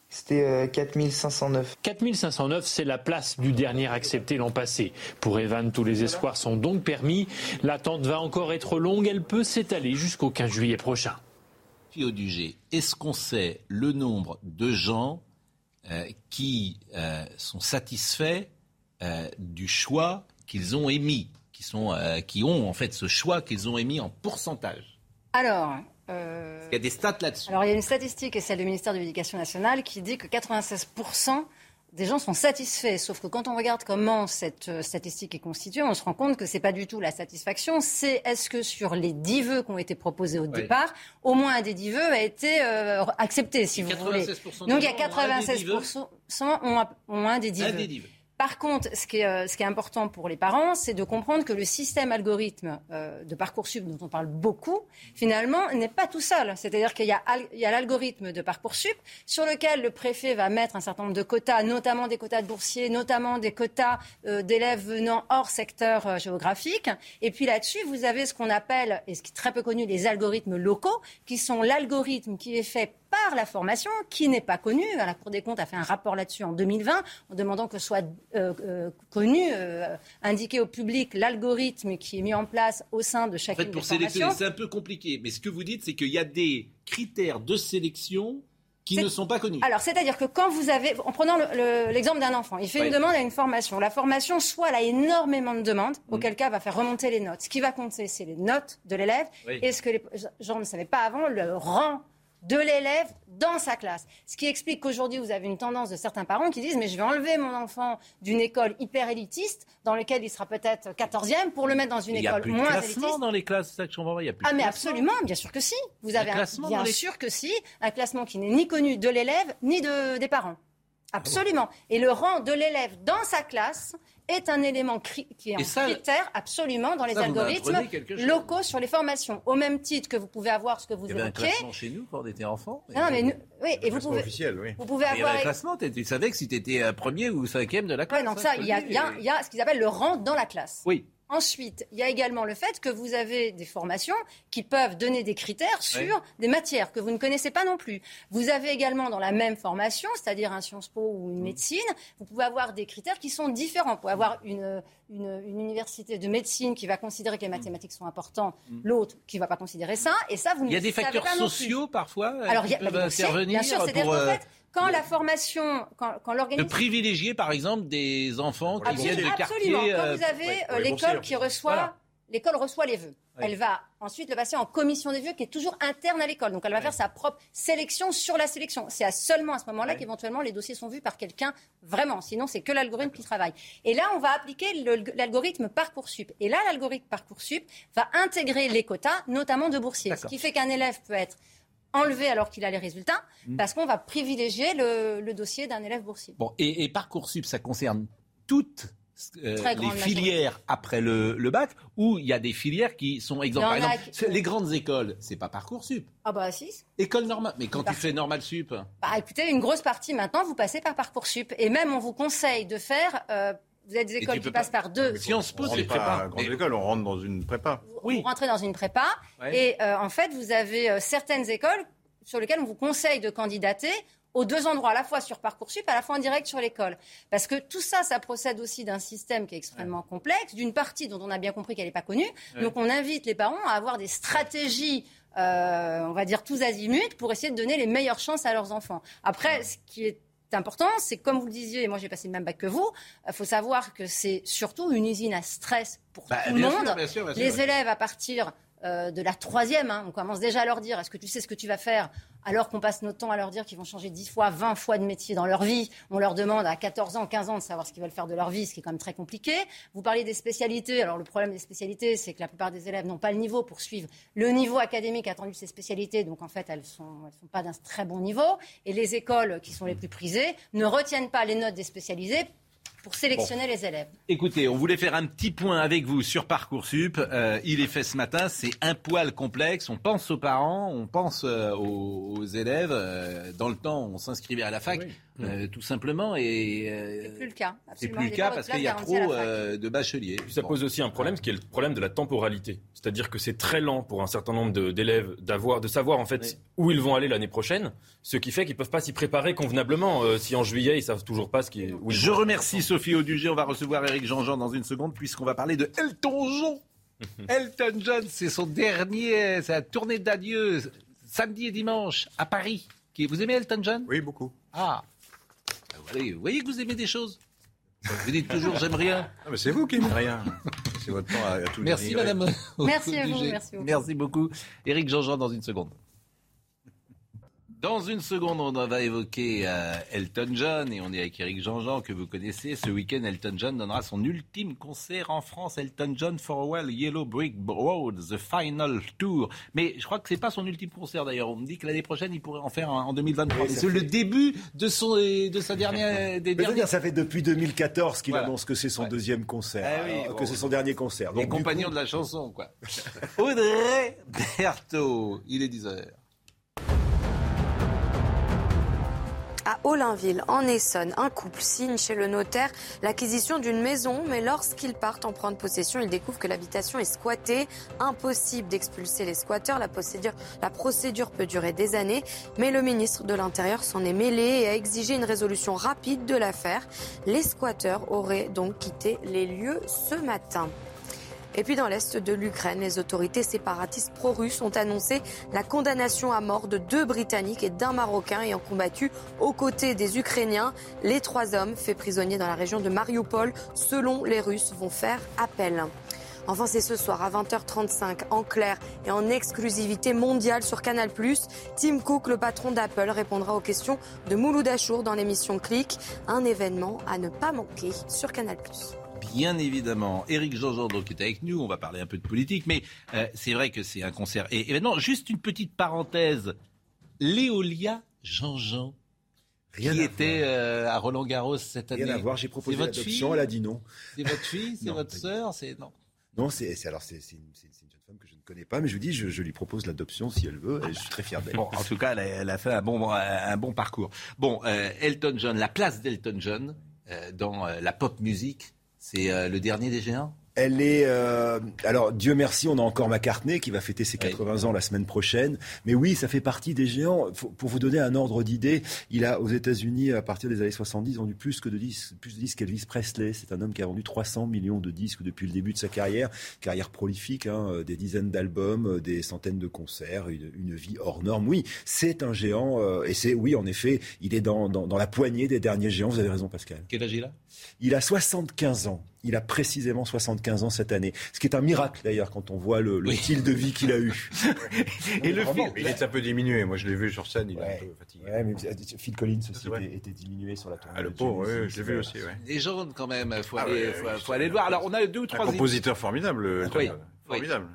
c'était 4509. Euh, 4509, c'est la place du dernier accepté l'an passé. Pour Evan, tous les espoirs sont donc permis. L'attente va encore être longue, elle peut s'étaler jusqu'au 15 juillet prochain. Au Dugé, est-ce qu'on sait le nombre de gens euh, qui euh, sont satisfaits du choix qu'ils ont émis, qui, sont, qui ont en fait ce choix qu'ils ont émis en pourcentage? Alors, euh, il y a des stats là-dessus. Alors il y a une statistique, et celle du ministère de l'Éducation nationale, qui dit que 96% des gens sont satisfaits. Sauf que quand on regarde comment cette euh, statistique est constituée, on se rend compte que c'est pas du tout la satisfaction. C'est est-ce que sur les 10 vœux qui ont été proposés au départ, au moins un des 10 vœux a été euh, accepté, si vous voulez. Donc il y a 96% ont, ont un des 10 vœux. Par contre, ce qui, est, euh, ce qui est important pour les parents, c'est de comprendre que le système algorithme euh, de Parcoursup, dont on parle beaucoup, finalement, n'est pas tout seul. C'est-à-dire qu'il y a, l'algorithme de Parcoursup sur lequel le préfet va mettre un certain nombre de quotas, notamment des quotas de boursiers, notamment des quotas euh, d'élèves venant hors secteur géographique. Et puis là-dessus, vous avez ce qu'on appelle, et ce qui est très peu connu, les algorithmes locaux, qui sont l'algorithme qui est fait par la formation qui n'est pas connue. La Cour des comptes a fait un rapport là-dessus en 2020 en demandant que soit euh, euh, connu, euh, indiqué au public l'algorithme qui est mis en place au sein de chaque en fait, pour sélectionner, c'est un peu compliqué. Mais ce que vous dites, c'est qu'il y a des critères de sélection qui ne sont pas connus. Alors, c'est-à-dire que quand vous avez, en prenant l'exemple d'un enfant, il fait une demande à une formation. La formation, soit elle a énormément de demandes, mmh. auquel cas, elle va faire remonter les notes. Ce qui va compter, c'est les notes de l'élève. Et ce que les gens ne savaient pas avant, le rang de l'élève dans sa classe. Ce qui explique qu'aujourd'hui, vous avez une tendance de certains parents qui disent Mais je vais enlever mon enfant d'une école hyper élitiste, dans laquelle il sera peut-être 14e, pour le mettre dans une école moins élitiste. Il y a plus de classement dans les classes, ça que je Il y a plus ah, mais absolument, bien sûr que si. Vous avez un, bien sûr que si, un classement qui n'est ni connu de l'élève, ni de, des parents. Absolument. Et le rang de l'élève dans sa classe est un élément qui est un critère absolument dans les algorithmes locaux sur les formations. Au même titre que vous pouvez avoir ce que vous évoquez. Il y avait un classement chez nous quand on était enfant. Non, mais oui, et vous pouvez. Officiel, oui. Vous pouvez avoir. Il y avait un classement. Tu savais que si tu étais premier ou cinquième de la classe. Oui, donc ça, il y, a, il y a ce qu'ils appellent le rang dans la classe. Oui. Ensuite, il y a également le fait que vous avez des formations qui peuvent donner des critères sur des matières que vous ne connaissez pas non plus. Vous avez également dans la même formation, c'est-à-dire un Sciences Po ou une mm. médecine, vous pouvez avoir des critères qui sont différents. Vous pouvez avoir une, une, université de médecine qui va considérer que les mathématiques sont importantes, mm. l'autre qui ne va pas considérer ça, et ça, vous ne Il y a des facteurs sociaux parfois Alors, il y a, bah, bien sûr, fait, quand la formation, quand, quand l'organisme... De privilégier, par exemple, des enfants qui viennent des quartiers... Absolument. Quand vous avez euh, l'école qui reçoit... L'école reçoit les vœux. Elle va ensuite le passer en commission des vœux qui est toujours interne à l'école. Donc elle va faire sa propre sélection sur la sélection. C'est à seulement à ce moment-là qu'éventuellement les dossiers sont vus par quelqu'un vraiment. Sinon, c'est que l'algorithme qui travaille. Et là, on va appliquer l'algorithme Parcoursup. Et là, l'algorithme Parcoursup va intégrer les quotas, notamment de boursiers. Ce qui fait qu'un élève peut être enlevé alors qu'il a les résultats, mmh. parce qu'on va privilégier le, dossier d'un élève boursier. Bon, et, Parcoursup, ça concerne toutes euh, les filières après le, bac ou il y a des filières qui sont exemples. Par exemple, les grandes écoles, c'est pas Parcoursup. Ah bah si. École normale. Mais quand tu fais normal sup Bah écoutez, une grosse partie maintenant, vous passez par Parcoursup. Et même, on vous conseille de faire euh, vous avez des écoles qui passent par deux. Sciences Po, c'est prépa. Grande école, on rentre dans une prépa. Oui. Vous rentrez dans une prépa. Et euh, en fait, vous avez euh, certaines écoles sur lesquelles on vous conseille de candidater aux deux endroits, à la fois sur Parcoursup, à la fois en direct sur l'école. Parce que tout ça, ça procède aussi d'un système qui est extrêmement complexe, d'une partie dont on a bien compris qu'elle n'est pas connue. Donc on invite les parents à avoir des stratégies euh, on va dire tous azimuts, pour essayer de donner les meilleures chances à leurs enfants. Après, ce qui est important, c'est comme vous le disiez, et moi j'ai passé le même bac que vous, il euh, faut savoir que c'est surtout une usine à stress pour bah, tout le monde. les élèves à partir euh, de la troisième, hein, on commence déjà à leur dire, est-ce que tu sais ce que tu vas faire? Alors qu'on passe notre temps à leur dire qu'ils vont changer 10 fois, 20 fois de métier dans leur vie. On leur demande à 14 ans, 15 ans de savoir ce qu'ils veulent faire de leur vie, ce qui est quand même très compliqué. Vous parlez des spécialités. Alors le problème des spécialités, c'est que la plupart des élèves n'ont pas le niveau pour suivre le niveau académique attendu de ces spécialités. Donc en fait, elles ne sont, elles sont pas d'un très bon niveau. Et les écoles qui sont les plus prisées ne retiennent pas les notes des spécialisés pour sélectionner les élèves. Écoutez, on voulait faire un petit point avec vous sur Parcoursup. Euh, il est fait ce matin, c'est un poil complexe. On pense aux parents, on pense euh, aux, élèves. Euh, dans le temps, on s'inscrivait à la fac. Euh, tout simplement. Et euh, c'est plus le cas. C'est plus le cas parce qu'il y a trop euh, de bacheliers. ça pose aussi un problème, ce qui est le problème de la temporalité. C'est-à-dire que c'est très lent pour un certain nombre d'élèves d'avoir, de savoir en fait où ils vont aller l'année prochaine, ce qui fait qu'ils peuvent pas s'y préparer convenablement. si en juillet ils savent toujours pas ce qui est. Où Je remercie Sophie Audugé. On va recevoir Eric Jean-Jean dans une seconde puisqu'on va parler de Elton John. Elton John, c'est son dernier, sa tournée d'adieu samedi et dimanche à Paris. Vous aimez Elton John? Oui, beaucoup. Ah, vous voyez que vous aimez des choses. Vous dites toujours j'aime rien. mais c'est vous qui n'aimez rien. C'est votre temps à, tout Merci madame. Merci à vous. Merci, merci beaucoup. Éric Jean-Jean dans une seconde. Dans une seconde, on va évoquer euh, Elton John et on est avec Eric Jean-Jean que vous connaissez. Ce week-end, Elton John donnera son ultime concert en France. Elton John Farewell Yellow Brick Road, The Final Tour. Mais je crois que c'est pas son ultime concert d'ailleurs. On me dit que l'année prochaine, il pourrait en faire en 2023. c'est le début de son de sa dernière des derniers... ça fait depuis 2014 qu'il annonce que c'est son deuxième concert, ah que c'est son dernier concert. Donc, Les compagnons de la chanson, quoi. Audrey Berthaud, il est 10 h À Olinville, en Essonne, un couple signe chez le notaire l'acquisition d'une maison, mais lorsqu'ils partent en prendre possession, ils découvrent que l'habitation est squattée. Impossible d'expulser les squatteurs. La procédure, la procédure peut durer des années, mais le ministre de l'Intérieur s'en est mêlé et a exigé une résolution rapide de l'affaire. Les squatteurs auraient donc quitté les lieux ce matin. Et puis dans l'est de l'Ukraine, les autorités séparatistes pro-russes ont annoncé la condamnation à mort de deux Britanniques et d'un Marocain ayant combattu aux côtés des Ukrainiens. Les trois hommes faits prisonniers dans la région de Mariupol, selon les Russes, vont faire appel. Enfin, c'est ce soir à 20h35 en clair et en exclusivité mondiale sur Canal+. Tim Cook, le patron d'Apple, répondra aux questions de Mouloud Achour dans l'émission Click, un événement à ne pas manquer sur Canal+ bien évidemment. Éric Jean-Jean qui est avec nous, on va parler un peu de politique, mais euh, c'est vrai que c'est un concert. Et, maintenant, juste une petite parenthèse. Léolia Jean-Jean, qui était euh, à Roland Garros cette année. Rien à voir, j'ai proposé l'adoption, elle a dit non. C'est votre fille, c'est votre sœur, c'est non. Non, c'est alors c'est une, jeune femme que je ne connais pas, mais je vous dis, je, lui propose l'adoption si elle veut, et je suis très fier d'elle. Bon, en tout cas, elle a, fait un bon, un bon parcours. Bon, euh, Elton John, la place d'Elton John dans la pop musique, c'est euh, le dernier des géants? Elle est. Euh, alors, Dieu merci, on a encore McCartney qui va fêter ses 80 ans la semaine prochaine. Mais oui, ça fait partie des géants. pour vous donner un ordre d'idée, il a aux États-Unis, à partir des années 70, vendu plus que de disques, plus de disques qu'Elvis Presley. C'est un homme qui a vendu 300 millions de disques depuis le début de sa carrière. Carrière prolifique, hein, euh, des dizaines d'albums, des centaines de concerts, une, vie hors norme. Oui, c'est un géant. et c'est, oui, en effet, il est dans, dans, dans la poignée des derniers géants. Vous avez raison, Pascal. Quel âge il a? Il a 75 ans. Il a précisément 75 ans cette année. Ce qui est un miracle d'ailleurs quand on voit le, style de vie qu'il a eu. Et le film, il est un peu diminué. Moi, je l'ai vu sur scène, il est un peu fatigué. Phil Collins aussi était, diminué sur la tournée. Ah, le pauvre, oui, je l'ai vu aussi. Des gens quand même, il faut, ah aller, faut, aller le voir. Alors, on a deux ou trois. Un compositeur formidable. Formidable.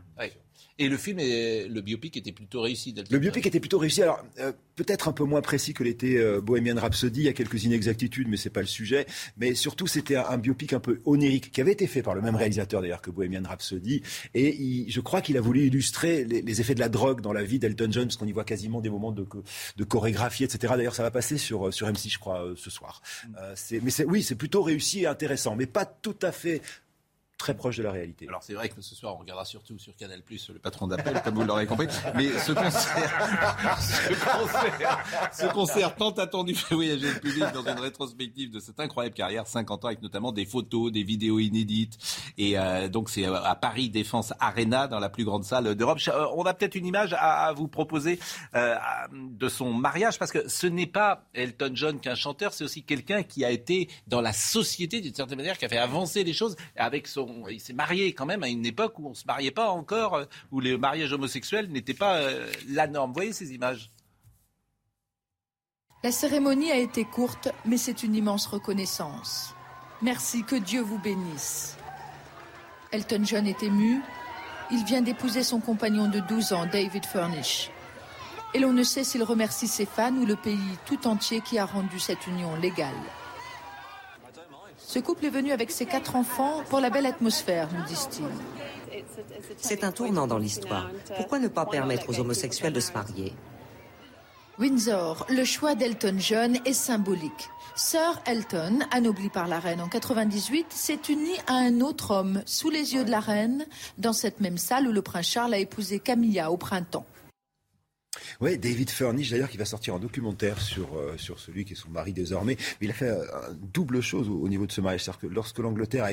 Et le film, est, le biopic était plutôt réussi. Le biopic était plutôt réussi. Alors, euh, peut-être un peu moins précis que l'était euh, Bohemian Rhapsody. Il y a quelques inexactitudes, mais c'est pas le sujet. Mais surtout, c'était un, biopic un peu onirique, qui avait été fait par le même réalisateur d'ailleurs que Bohemian Rhapsody. Et je crois qu'il a voulu illustrer les, effets de la drogue dans la vie d'Elton John, parce qu'on y voit quasiment des moments de, de chorégraphie, etc. D'ailleurs, ça va passer sur, sur M6, je crois, euh, ce soir. Mm. mais oui, c'est plutôt réussi et intéressant, mais pas tout à fait très proche de la réalité. Alors c'est vrai que ce soir on regardera surtout sur Canal Plus le patron d'appel, comme vous l'aurez compris. Mais ce concert, ce concert, tant attendu fait voyager le public dans une rétrospective de cette incroyable carrière, 50 ans avec notamment des photos, des vidéos inédites. Et euh, donc c'est à Paris Défense Arena dans la plus grande salle d'Europe. Euh, on a peut-être une image à, vous proposer euh, de son mariage parce que ce n'est pas Elton John qu'un chanteur, c'est aussi quelqu'un qui a été dans la société d'une certaine manière, qui a fait avancer les choses avec son il s'est marié quand même à une époque où on ne se mariait pas encore, euh, où les mariages homosexuels n'étaient pas euh, la norme. Voyez ces images? La cérémonie a été courte, mais c'est une immense reconnaissance. Merci, que Dieu vous bénisse. Elton John est ému. Il vient d'épouser son compagnon de 12 ans, David Furnish. Et l'on ne sait s'il remercie ses fans ou le pays tout entier qui a rendu cette union légale. Ce couple est venu avec ses quatre enfants pour la belle atmosphère, nous disent-ils. C'est un tournant dans l'histoire. Pourquoi ne pas permettre aux homosexuels de se marier? Windsor, le choix d'Elton John est symbolique. Sir Elton, anobli par la reine en 98, s'est uni à un autre homme sous les yeux de la reine, dans cette même salle où le prince Charles a épousé Camilla au printemps. Oui, David Furnish, d'ailleurs, qui va sortir un documentaire sur, euh, sur celui qui est son mari désormais. Mais il a fait euh, une double chose au, niveau de ce mariage. C'est-à-dire que lorsque l'Angleterre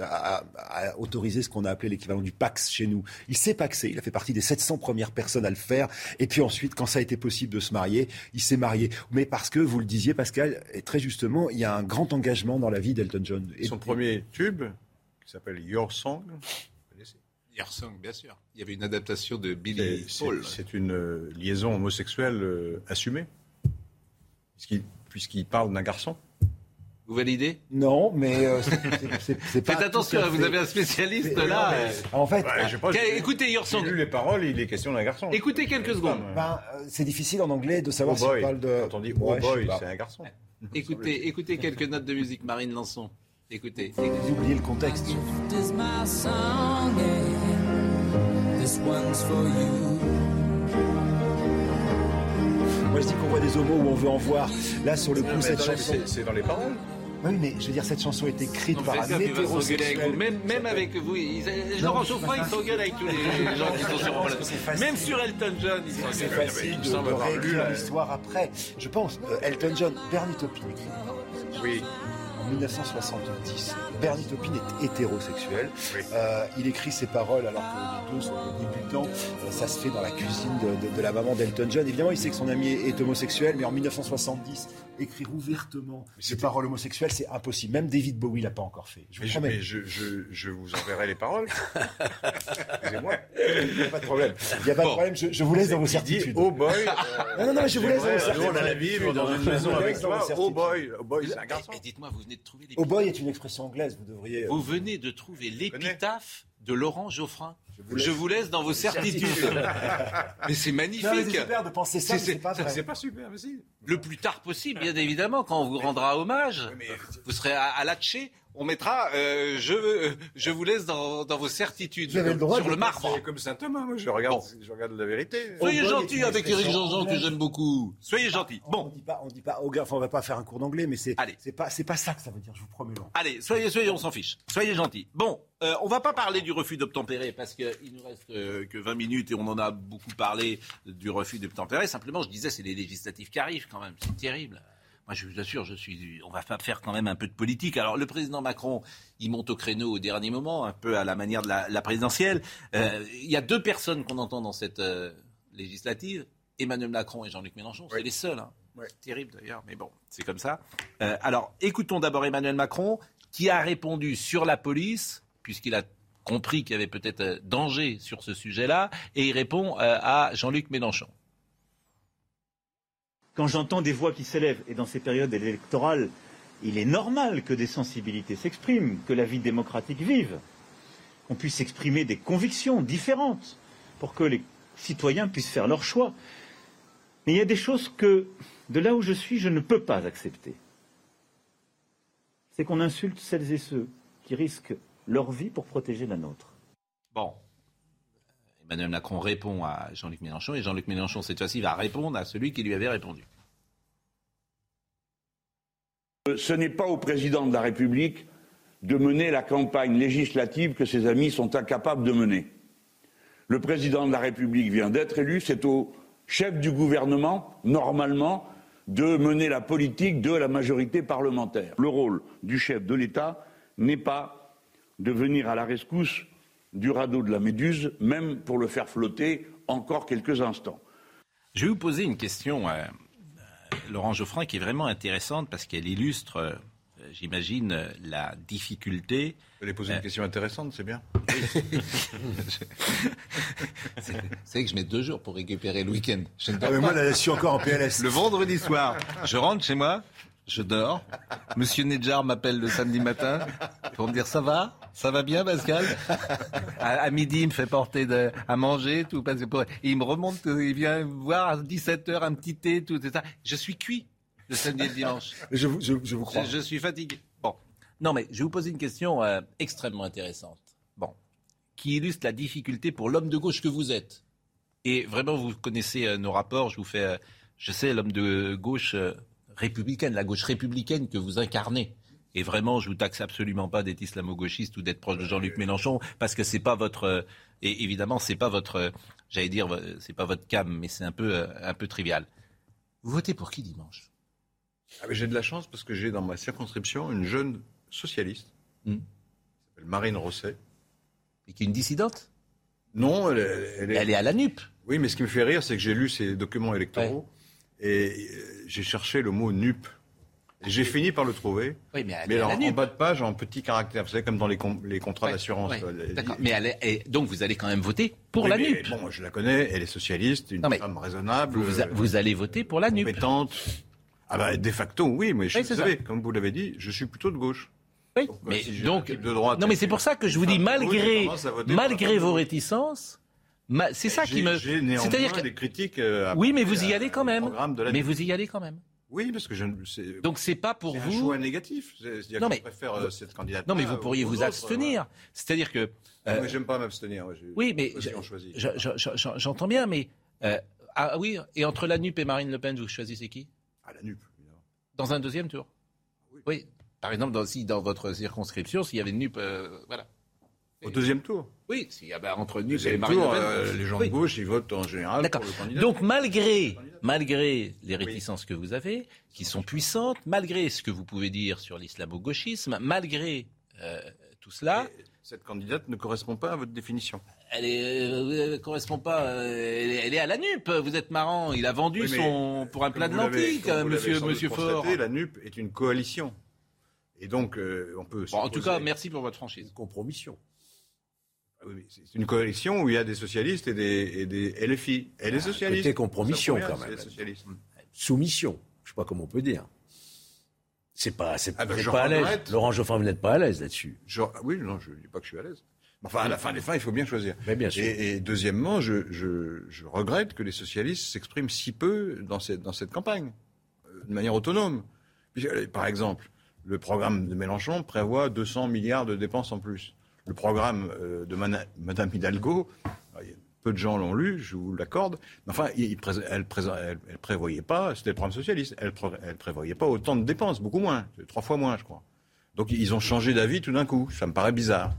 a, autorisé ce qu'on a appelé l'équivalent du Pax chez nous, il s'est paxé. Il a fait partie des 700 premières personnes à le faire. Et puis ensuite, quand ça a été possible de se marier, il s'est marié. Mais parce que, vous le disiez, Pascal, et très justement, il y a un grand engagement dans la vie d'Elton John. Et son premier tube, qui s'appelle Your Song, Song, bien sûr. Il y avait une adaptation de Billy Paul. C'est une euh, liaison homosexuelle euh, assumée, puisqu'il parle d'un garçon. Vous validez Non, mais euh, c'est pas. Faites attention, vous avez un spécialiste là. en fait, écoutez Yorsong. J'ai lu les paroles, il est question d'un garçon. Écoutez quelques secondes. Ben, c'est difficile en anglais de savoir oh si on parle de. Quand on dit oh boy, c'est un garçon. Écoutez, écoutez quelques notes de musique, Marine Lançon. Écoutez. Vous oubliez le contexte. Moi, je dis qu'on voit des homos où on veut en voir. Là, sur le coup, cette chanson. C'est dans les paroles. Oui, mais je veux dire, cette chanson est écrite par un hétérosexuel. Même, même avec vous, Laurent Geoffroy, il s'engueule avec tous les gens qui sont sur le Même sur Elton John, il s'engueule. C'est facile de, réécrire l'histoire après. Je pense, euh, Elton John, Bernie Taupin. Oui. En 1970, Bernie Taupin est hétérosexuel. Euh, il écrit ses paroles alors que les deux sont débutants. Euh, ça se fait dans la cuisine de, de la maman d'Elton John. Évidemment, il sait que son ami est homosexuel, mais en 1970, écrire ouvertement ses paroles homosexuelles, c'est impossible. Même David Bowie l'a pas encore fait. Je vous mais, je, je, je, vous enverrai les paroles. Excusez-moi. Il n'y a pas de problème. Il n'y a pas de problème. Je, vous laisse dans vos certitudes. oh boy. non, non, non, je vous laisse dans vos certitudes. Nous, on a la vivre dans une maison avec toi. Oh boy. Oh boy, c'est un garçon. Et dites-moi, vous venez de trouver Oh boy est une expression anglaise. Vous devriez. Vous venez de trouver l'épitaphe de Laurent Geoffrin. Je vous laisse, dans vos certitudes. mais c'est magnifique. C'est super de penser ça, c'est pas super, mais si. Le plus tard possible, bien évidemment, quand on vous rendra hommage. Vous serez à, à Latché on mettra euh, je, je vous laisse dans, dans vos certitudes le droit sur le marbre. comme Saint Thomas, moi je regarde, je regarde la vérité. Soyez gentil avec Éric Jean-Jean que j'aime beaucoup. Soyez gentil. Bon, on dit pas, on dit pas, enfin, on va pas faire un cours d'anglais, mais c'est, c'est pas, c'est pas ça que ça veut dire. Je vous promets. Allez, soyez, soyez, on s'en fiche. Soyez gentil. Bon, euh, on va pas parler du refus d'obtempérer parce qu'il nous reste euh, que 20 minutes et on en a beaucoup parlé du refus d'obtempérer. Simplement, je disais, c'est les législatives qui arrivent quand même. C'est terrible. Moi, je vous assure, je suis. On va faire quand même un peu de politique. Alors, le président Macron, il monte au créneau au dernier moment, un peu à la manière de la, présidentielle. Euh, il y a deux personnes qu'on entend dans cette euh, législative Emmanuel Macron et Jean-Luc Mélenchon. C'est les seuls. Hein. Terrible d'ailleurs, mais bon, c'est comme ça. Euh, alors, écoutons d'abord Emmanuel Macron, qui a répondu sur la police, puisqu'il a compris qu'il y avait peut-être danger sur ce sujet-là, et il répond à Jean-Luc Mélenchon. Quand j'entends des voix qui s'élèvent, et dans ces périodes électorales, il est normal que des sensibilités s'expriment, que la vie démocratique vive, qu'on puisse exprimer des convictions différentes pour que les citoyens puissent faire leur choix. Mais il y a des choses que, de là où je suis, je ne peux pas accepter. C'est qu'on insulte celles et ceux qui risquent leur vie pour protéger la nôtre. Emmanuel Macron répond à Jean-Luc Mélenchon et Jean-Luc Mélenchon, cette fois-ci, va répondre à celui qui lui avait répondu. Ce n'est pas au président de la République de mener la campagne législative que ses amis sont incapables de mener. Le président de la République vient d'être élu, c'est au chef du gouvernement, normalement, de mener la politique de la majorité parlementaire. Le rôle du chef de l'État n'est pas de venir à la rescousse du radeau de la Méduse, même pour le faire flotter encore quelques instants. Je vais vous poser une question, euh, euh, Laurent Geoffrin, qui est vraiment intéressante parce qu'elle illustre, euh, j'imagine, la difficulté. Vous allez poser une question intéressante, c'est bien. c'est que je mets deux jours pour récupérer le week-end. Ah, mais moi, là, je suis encore en PLS. Le vendredi soir, je rentre chez moi, je dors. Monsieur Nedjar m'appelle le samedi matin pour me dire ça va? Ça va bien, Pascal? À, midi, il me fait porter de, à manger, tout. Il me remonte, il vient voir à 17h un petit thé, tout ça. Je suis cuit le samedi et le dimanche. Je vous, je, vous crois. Je, suis fatigué. Bon. Non, mais je vais vous poser une question euh, extrêmement intéressante. Bon. Qui illustre la difficulté pour l'homme de gauche que vous êtes. Et vraiment, vous connaissez euh, nos rapports. Je vous fais, euh, je sais, l'homme de gauche républicaine, la gauche républicaine que vous incarnez. Et vraiment, je vous taxe absolument pas d'être islamo-gauchiste ou d'être proche de Jean-Luc Mélenchon, parce que c'est pas votre, euh, et évidemment, c'est pas votre, euh, j'allais dire, euh, c'est pas votre cam, mais c'est un peu, un peu trivial. Vous votez pour qui dimanche? Ah, J'ai de la chance parce que j'ai dans ma circonscription une jeune socialiste, hmm. qui s'appelle Marine Rosset. Et qui est une dissidente? Non, elle, est... elle, est... à la NUP. Oui, mais ce qui me fait rire, c'est que j'ai lu ses documents électoraux. Et euh, j'ai cherché le mot NUP. J'ai fini par le trouver. Oui, mais, mais alors, en bas de page, en petit caractère, vous savez, comme dans les, les contrats d'assurance. Euh, D'accord. Mais elle est, et donc vous allez quand même voter pour la NUP. Bon, je la connais, elle est socialiste, une femme raisonnable. Vous, vous, allez voter pour la NUP. Compétente. Ah bah, de facto, oui, mais je, vous savez, comme vous l'avez dit, je suis plutôt de gauche. Oui, donc, mais si donc de droite. Non, mais c'est pour ça que je vous dis, malgré, malgré vos réticences, c'est ça qui me. C'est-à-dire que des critiques. Euh, oui, mais vous y allez quand même. Mais vous y allez quand même. Oui, parce que je. Donc c'est pas pour vous. un choix négatif. Non mais. préfère euh, cette candidate. Non mais vous pourriez vous abstenir. C'est-à-dire que. Euh... j'aime pas m'abstenir. oui, mais j'entends bien, mais euh, ah oui, et entre la NUP et Marine Le Pen, vous choisissez qui? Ah la NUP. Dans un deuxième tour? Oui. oui. Par exemple, dans, si dans votre circonscription, s'il y avait une NUP, voilà. Au deuxième tour? Oui, s'il y a, bah, entre NUP et Marine tour, Le Pen. Euh, les gens de gauche, ils votent en général pour le candidat. Donc malgré, malgré les réticences que vous avez, qui sont puissantes, malgré ce que vous pouvez dire sur l'islamo-gauchisme, malgré euh, tout cela... Et cette candidate ne correspond pas à votre définition. Elle ne euh, correspond pas. Euh, elle, est, à la NUP. Vous êtes marrant. Il a vendu son pour un plat de lentilles, monsieur, monsieur Faure. La NUP est une coalition. Et donc, on peut. Bon, en tout cas, merci pour votre franchise. Une compromission. Ah c'est une coalition où il y a des socialistes et des, et des LFI. Et les socialistes. C'était compromission quand même. Soumission. Je ne sais pas comment on peut dire. C'est pas, c'est ah ben, pas à l'aise. Laurent Geoffrin, vous n'êtes pas à l'aise là-dessus. Oui, non, je ne dis pas que je suis à l'aise. Enfin, à la fin des fins, il faut bien choisir. Mais bien sûr. Et, deuxièmement, je, je, je, regrette que les socialistes s'expriment si peu dans cette, dans cette campagne, euh, de manière autonome. Par exemple, le programme de Mélenchon prévoit 200 milliards de dépenses en plus le programme euh, de Madame Hidalgo, peu de gens l'ont lu, je vous l'accorde, mais enfin, elle ne prévoyait pas, c'était le programme socialiste, elle ne prévoyait pas autant de dépenses, beaucoup moins, trois fois moins, je crois. Donc ils ont changé d'avis tout d'un coup, ça me paraît bizarre.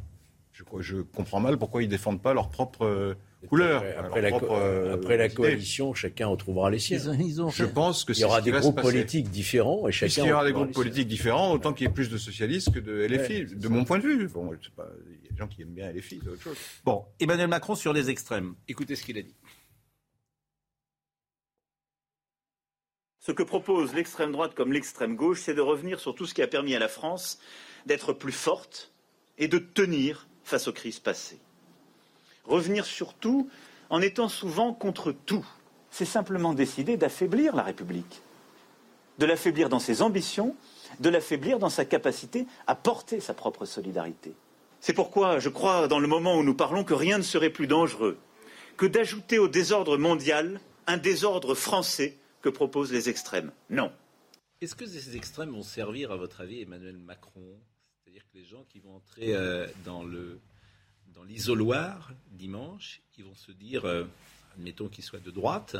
Je, je comprends mal pourquoi ils ne défendent pas leur propre euh, couleur. Après, la, euh, après la, coalition, chacun retrouvera les siens. je pense que il y aura des groupes politiques différents et chacun. Il y aura des groupes politiques différents, autant qu'il y ait plus de socialistes que de LFI, de mon point de vue. Bon, pas, il y a des gens qui aiment bien LFI, c'est autre chose. Bon, Emmanuel Macron sur les extrêmes. Écoutez ce qu'il a dit. Ce que propose l'extrême droite comme l'extrême gauche, c'est de revenir sur tout ce qui a permis à la France d'être plus forte et de tenir face aux crises passées revenir sur tout en étant souvent contre tout. C'est simplement décider d'affaiblir la République, de l'affaiblir dans ses ambitions, de l'affaiblir dans sa capacité à porter sa propre solidarité. C'est pourquoi je crois, dans le moment où nous parlons, que rien ne serait plus dangereux que d'ajouter au désordre mondial un désordre français que proposent les extrêmes. Non. Est-ce que ces extrêmes vont servir, à votre avis, Emmanuel Macron? C'est-à-dire que les gens qui vont entrer euh, dans le dans l'isoloir dimanche, ils vont se dire, euh, admettons qu'ils soient de droite,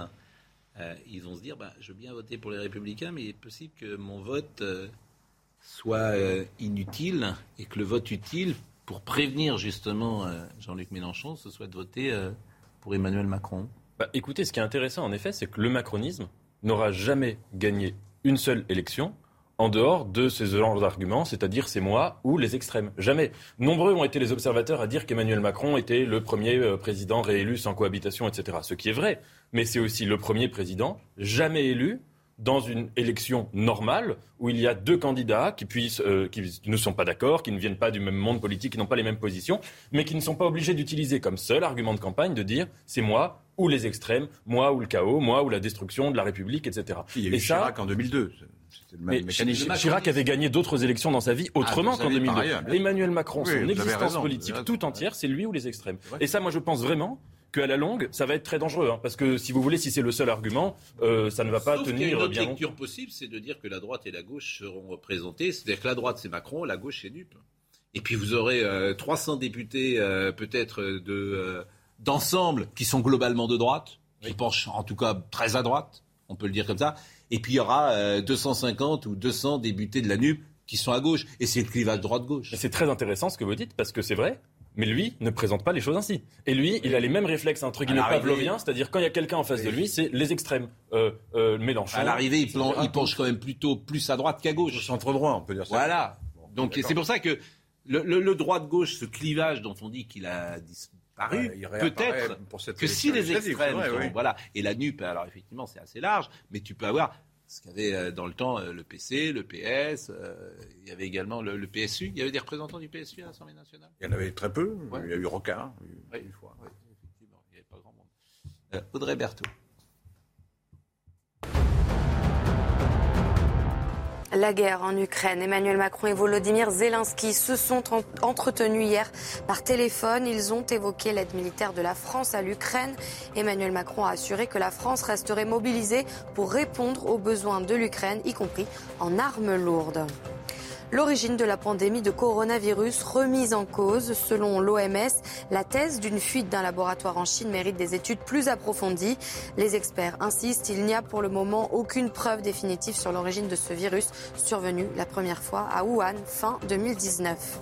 euh, ils vont se dire, bah, je veux bien voter pour les républicains, mais il est possible que mon vote euh, soit inutile et que le vote utile pour prévenir justement Jean-Luc Mélenchon, ce soit de voter pour Emmanuel Macron. Bah, écoutez, ce qui est intéressant en effet, c'est que le macronisme n'aura jamais gagné une seule élection en dehors de ces genres d'arguments, c'est-à-dire c'est moi ou les extrêmes. Jamais. Nombreux ont été les observateurs à dire qu'Emmanuel Macron était le premier euh, président réélu sans cohabitation, etc. Ce qui est vrai, mais c'est aussi le premier président jamais élu dans une élection normale où il y a deux candidats qui, puissent, euh, qui ne sont pas d'accord, qui ne viennent pas du même monde politique, qui n'ont pas les mêmes positions, mais qui ne sont pas obligés d'utiliser comme seul argument de campagne de dire c'est moi ou les extrêmes, moi ou le chaos, moi ou la destruction de la République, etc. Il y a eu Et Chirac en 2002. Mais Chirac avait gagné d'autres élections dans sa vie ah, autrement qu'en 2002. Emmanuel Macron, son existence politique tout entière, c'est lui ou les extrêmes. Et ça, moi, je pense vraiment qu'à la longue, ça va être très dangereux. Hein, parce que si vous voulez, si c'est le seul argument, euh, ça ne va pas Sauf tenir une autre bien lecture possible, c'est de dire que la droite et la gauche seront représentées. C'est-à-dire que la droite, c'est Macron, la gauche, c'est Dupe. Et puis vous aurez 300 euh, députés, euh, peut-être, de d'ensemble, qui sont globalement de droite, qui penchent en tout cas très à droite, on peut le dire comme ça. Et puis il y aura 250 euh, ou 200 députés de la NUP qui sont à gauche. Et c'est le clivage droite-gauche. C'est très intéressant ce que vous dites, parce que c'est vrai. Mais lui ne présente pas les choses ainsi. Et lui, il a les mêmes réflexes entre guillemets pavloviens, c'est-à-dire quand il y a quelqu'un en face de lui, c'est les extrêmes. Euh, euh, Mélenchon. À l'arrivée, il, il, penche quand même plutôt plus à droite qu'à gauche. Centre droit, on peut dire ça. Voilà. Donc c'est pour ça que le, le, droite-gauche, ce clivage dont on dit qu'il a peut-être que si les extrêmes, voilà, et la NUP, alors effectivement c'est assez large, mais tu peux avoir Ce qu'avait euh, dans le temps euh, le PC, le PS, euh, il y avait également le, PSU. Il y avait des représentants du PSU à l'Assemblée nationale? Il y en avait très peu. Il y a eu Rocard, une fois. effectivement, il n'y avait pas grand monde. Audrey Berthaud. La guerre en Ukraine. Emmanuel Macron et Volodymyr Zelensky se sont entretenus hier par téléphone. Ils ont évoqué l'aide militaire de la France à l'Ukraine. Emmanuel Macron a assuré que la France resterait mobilisée pour répondre aux besoins de l'Ukraine, y compris en armes lourdes. L'origine de la pandémie de coronavirus remise en cause. Selon l'OMS, la thèse d'une fuite d'un laboratoire en Chine mérite des études plus approfondies. Les experts insistent, il n'y a pour le moment aucune preuve définitive sur l'origine de ce virus survenu la première fois à Wuhan fin 2019.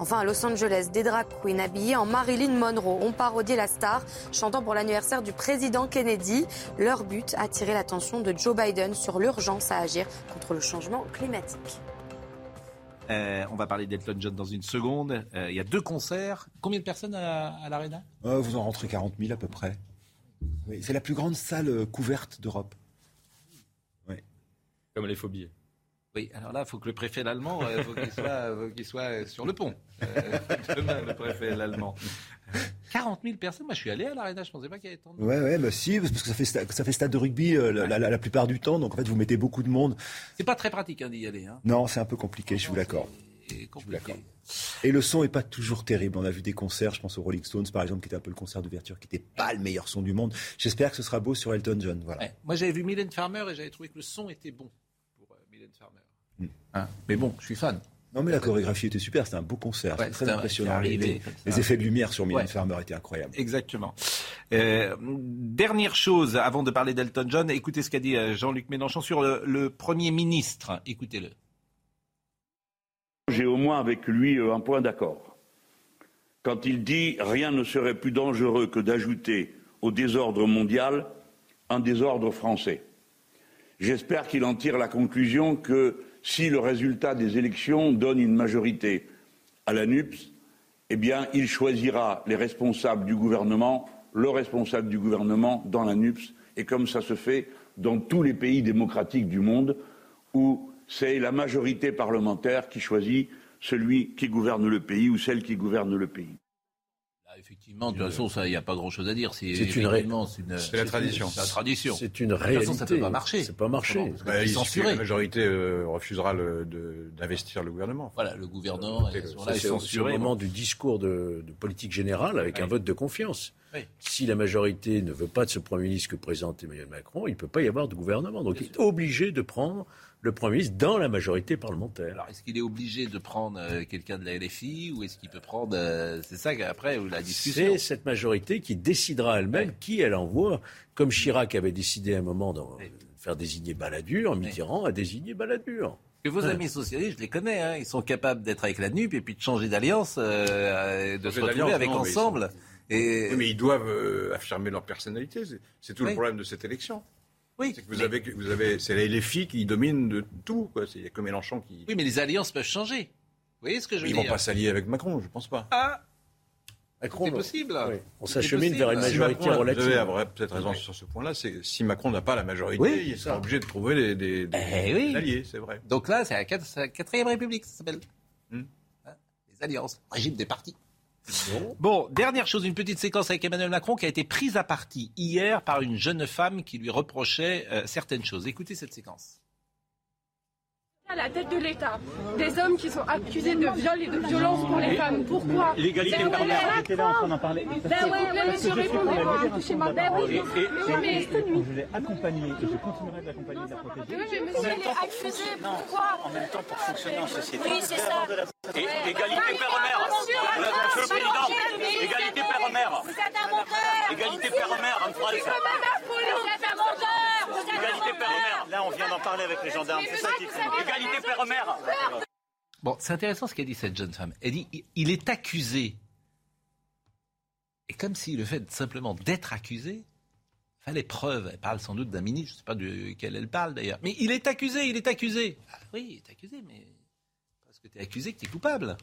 Enfin, à Los Angeles, des drag queens habillées en Marilyn Monroe ont parodié la star, chantant pour l'anniversaire du président Kennedy. Leur but, attirer l'attention de Joe Biden sur l'urgence à agir contre le changement climatique. Euh, on va parler d'Elton John dans une seconde. Euh, il y a deux concerts. Combien de personnes à, à l'Arena euh, Vous en rentrez 40 000 à peu près. c'est la plus grande salle couverte d'Europe. Comme les phobies. Oui, alors là, il faut que le préfet l'allemand, qu'il soit, sur le pont. demain, le préfet l'allemand. 40 000 personnes. Moi, je suis allé à l'Arena. Je ne pensais pas qu'il y avait tant de Ouais, ouais, bah si, parce que ça fait, ça fait stade de rugby euh, la, plupart du temps. Donc, en fait, vous mettez beaucoup de monde. C'est pas très pratique hein, d'y aller. Hein. Non, c'est un peu compliqué, je vous l'accorde. Et le son est pas toujours terrible. On a vu des concerts, je pense aux Rolling Stones par exemple, qui était un peu le concert d'ouverture, qui n'était pas le meilleur son du monde. J'espère que ce sera beau sur Elton John. Voilà. Moi j'avais vu Mylène Farmer et j'avais trouvé que le son était bon pour euh, Mylène Farmer. Hmm. Hein, mais bon, je suis fan. Non, mais la chorégraphie était super, c'était un beau concert, très impressionnant. Les, effets de lumière sur Mylène Farmer étaient incroyables. Exactement. Euh, dernière chose, avant de parler d'Elton John, écoutez ce qu'a dit euh, Jean-Luc Mélenchon sur le, Premier ministre. Écoutez-le. J'ai au moins avec lui euh, un point d'accord. Quand il dit rien ne serait plus dangereux que d'ajouter au désordre mondial un désordre français. J'espère qu'il en tire la conclusion que si le résultat des élections donne une majorité à la NUPS, eh bien, il choisira les responsables du gouvernement, le responsable du gouvernement dans la NUPS, et comme ça se fait dans tous les pays démocratiques du monde, où c'est la majorité parlementaire qui choisit celui qui gouverne le pays ou celle qui gouverne le pays effectivement, de toute façon, il n'y a pas grand-chose à dire. C'est une, C'est la tradition. C'est la tradition. C'est une réalité. De toute façon, ça ne peut pas marcher. C'est pas marché. Bah, la majorité euh, refusera d'investir le gouvernement. Voilà, le gouvernement C'est au moment du discours de, politique générale avec un vote de confiance. Si la majorité ne veut pas de ce Premier ministre que présente Emmanuel Macron, il ne peut pas y avoir de gouvernement. Donc il est obligé de prendre le Premier ministre dans la majorité parlementaire. Alors, est-ce qu'il est obligé de prendre euh, quelqu'un de la LFI ou est-ce qu'il peut prendre. Euh, c'est ça après la discussion. C'est cette majorité qui décidera elle-même qui elle envoie. Comme Chirac avait décidé à un moment de faire désigner Balladur, Mitterrand a désigné Balladur. Que vos amis socialistes, je les connais, hein, ils sont capables d'être avec la NUP et puis de changer d'alliance, euh, de se retrouver avec ensemble. Et... mais ils doivent affirmer leur personnalité. C'est tout le problème de cette élection. Oui. C'est que vous avez, vous avez, c'est les filles qui dominent de tout. Quoi. Il y a que Mélenchon qui. Oui, mais les alliances peuvent changer. Vous voyez ce que je veux dire Ils vont pas s'allier avec Macron, je pense pas. Ah. c'est possible. On s'achemine vers une majorité relative. Vous avez peut-être raison sur ce point-là. C'est si Macron n'a pas la majorité, il sera obligé de trouver des, eh alliés, c'est vrai. Donc là, c'est la, quatrième République, ça s'appelle. Hmm. Hein, les alliances, régime des partis. Bon. dernière chose, une petite séquence avec Emmanuel Macron qui a été prise à partie hier par une jeune femme qui lui reprochait euh, certaines choses. Écoutez cette séquence à la tête de l'État, des hommes qui sont accusés de viol et de violence pour les femmes. Pourquoi L'égalité parlementaire. J'étais là en train d'en parler. Ben ouais, monsieur, répondez-moi. Touchez-moi. Ben oui, mais je l'ai accompagné et je continuerai de l'accompagner et de la protéger. Oui, mais monsieur, il est accusé. Pourquoi En même temps, pour fonctionner en société. Oui, c'est ça. Et égalité père-mère. Monsieur le Président, égalité père-mère. Vous êtes un menteur. Égalité père-mère en France. Vous êtes un menteur. Égalité père-mère. Là, on vient d'en parler avec les gendarmes. C'est ça qui fait. Père-mère. Bon, c'est intéressant ce qu'a dit cette jeune femme. Elle dit il est accusé. Et comme si le fait simplement d'être accusé fallait preuve. Elle parle sans doute d'un ministre, je ne sais pas de quel elle parle d'ailleurs. Mais il est accusé, il est accusé. Ah oui, il est accusé, mais parce que tu es accusé que tu es coupable.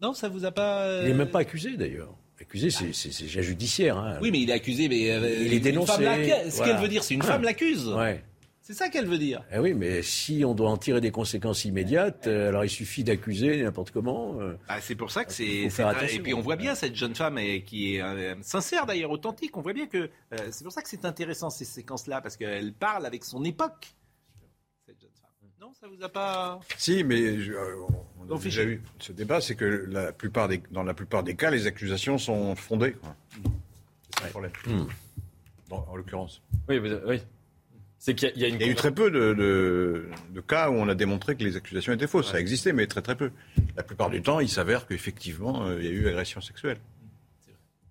Non, ça vous a pas. Il n'est même pas accusé d'ailleurs. Accusé, c'est déjà judiciaire. Hein. Oui, mais il est accusé, mais. Euh, il est dénoncé. Ce qu'elle veut dire, c'est une femme l'accuse. Ouais. C'est ça qu'elle veut dire. Eh oui, mais si on doit en tirer des conséquences immédiates, euh, alors il suffit d'accuser n'importe comment. euh. Bah, c'est pour ça que c'est. Et puis on voit bien cette jeune femme qui est euh, sincère d'ailleurs, authentique. On voit bien que euh, c'est pour ça que c'est intéressant ces séquences-là parce qu'elle parle avec son époque. Cette jeune femme. Non, ça vous a pas. Si, mais je- euh, on a déjà eu ce débat, c'est que la plupart des, dans la plupart des cas, les accusations sont fondées. quoi. C'est ça le problème. Dans- en l'occurrence. Oui, vous- oui. C'est qu'il y a- il y a une Il y a eu très peu de, de- de cas où on a démontré que les accusations étaient fausses. Ça existait, mais très très peu. La plupart du temps, il s'avère qu'effectivement, euh, il y a eu agression sexuelle.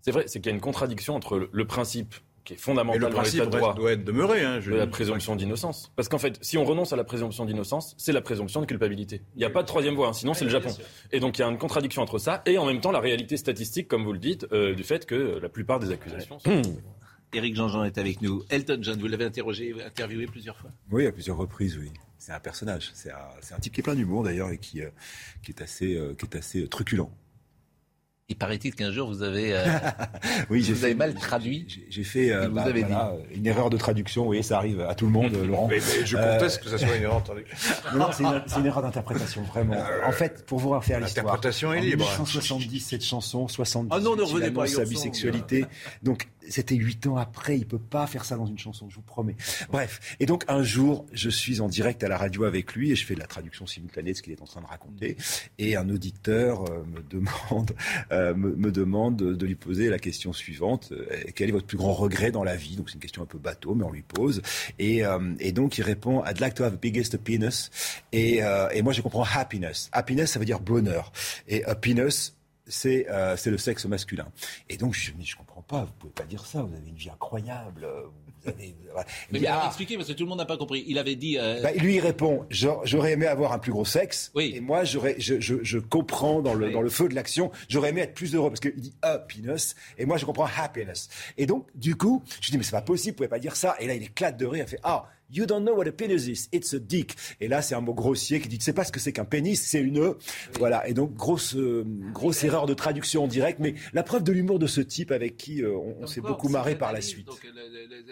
C'est vrai, c'est qu'il y a une contradiction entre le, le principe qui est fondamental Et le dans principe l'état de droit doit être demeuré. Hein, je- de la présomption d'innocence. Parce qu'en fait, si on renonce à la présomption d'innocence, c'est la présomption de culpabilité. Il n'y a pas de troisième voie, hein, sinon c'est le Japon. Et donc il y a une contradiction entre ça et en même temps la réalité statistique, comme vous le dites, euh, du fait que la plupart des accusations sont... Éric Jean-Jean est avec nous. Elton John, vous l'avez interrogé, interviewé plusieurs fois. Oui, à plusieurs reprises, oui. C'est un personnage. C'est un, type qui est plein d'humour d'ailleurs et qui, euh, qui est assez, euh, qui est assez euh, truculent. Il paraît-il qu'un jour vous avez, euh, Oui, vous avez mal traduit. J'ai- fait euh, bah, avez voilà, une erreur de traduction. Vous voyez, ça arrive à tout le monde, euh, Laurent. Mais- mais je Euh, conteste que ça soit une erreur. Non, non, c'est une, erreur d'interprétation, vraiment. En fait, pour vous refaire l'histoire. L'interprétation est en libre. 1970, cette chanson, 70. Ah non, ne revenez pas à sa bisexualité. Donc, c'était huit ans après. Il peut pas faire ça dans une chanson, je vous promets. Bref. Et donc, un jour, je suis en direct à la radio avec lui et je fais de la traduction simultanée de ce qu'il est en train de raconter. Et un auditeur euh, me demande, euh, me, demande de, lui poser la question suivante. Euh, quel est votre plus grand regret dans la vie? Donc, c'est une question un peu bateau, mais on lui pose. Et, donc, il répond, I'd like to have the biggest penis. Et, et moi, je comprends happiness. Happiness, ça veut dire bonheur. Et happiness, c'est euh, c'est le sexe masculin. Et donc, je me dis, je comprends pas, vous pouvez pas dire ça, vous avez une vie incroyable. euh, Vous avez, voilà. Il Mais, dit, alors, ah, expliquez parce que tout le monde n'a pas compris. Il avait dit. euh, bah, lui, il répond J'aurais aimé avoir un plus gros sexe. Et moi, j'aurais, je, je, je comprends dans le, dans le feu de l'action, j'aurais aimé être plus heureux. Parce qu'il dit happiness. Et moi, je comprends happiness. Et donc, du coup, je dis Mais c'est pas possible, vous pouvez pas dire ça. Et là, il éclate de rire. Il fait Ah, you don't know what a penis is. It's a dick. Et là, c'est un mot grossier qui dit Tu sais pas ce que c'est qu'un pénis, c'est une. Voilà. Et donc, grosse, euh, grosse erreur de traduction en direct. Mais la preuve de l'humour de ce type avec qui euh, on, on s'est beaucoup marré par la suite. Donc,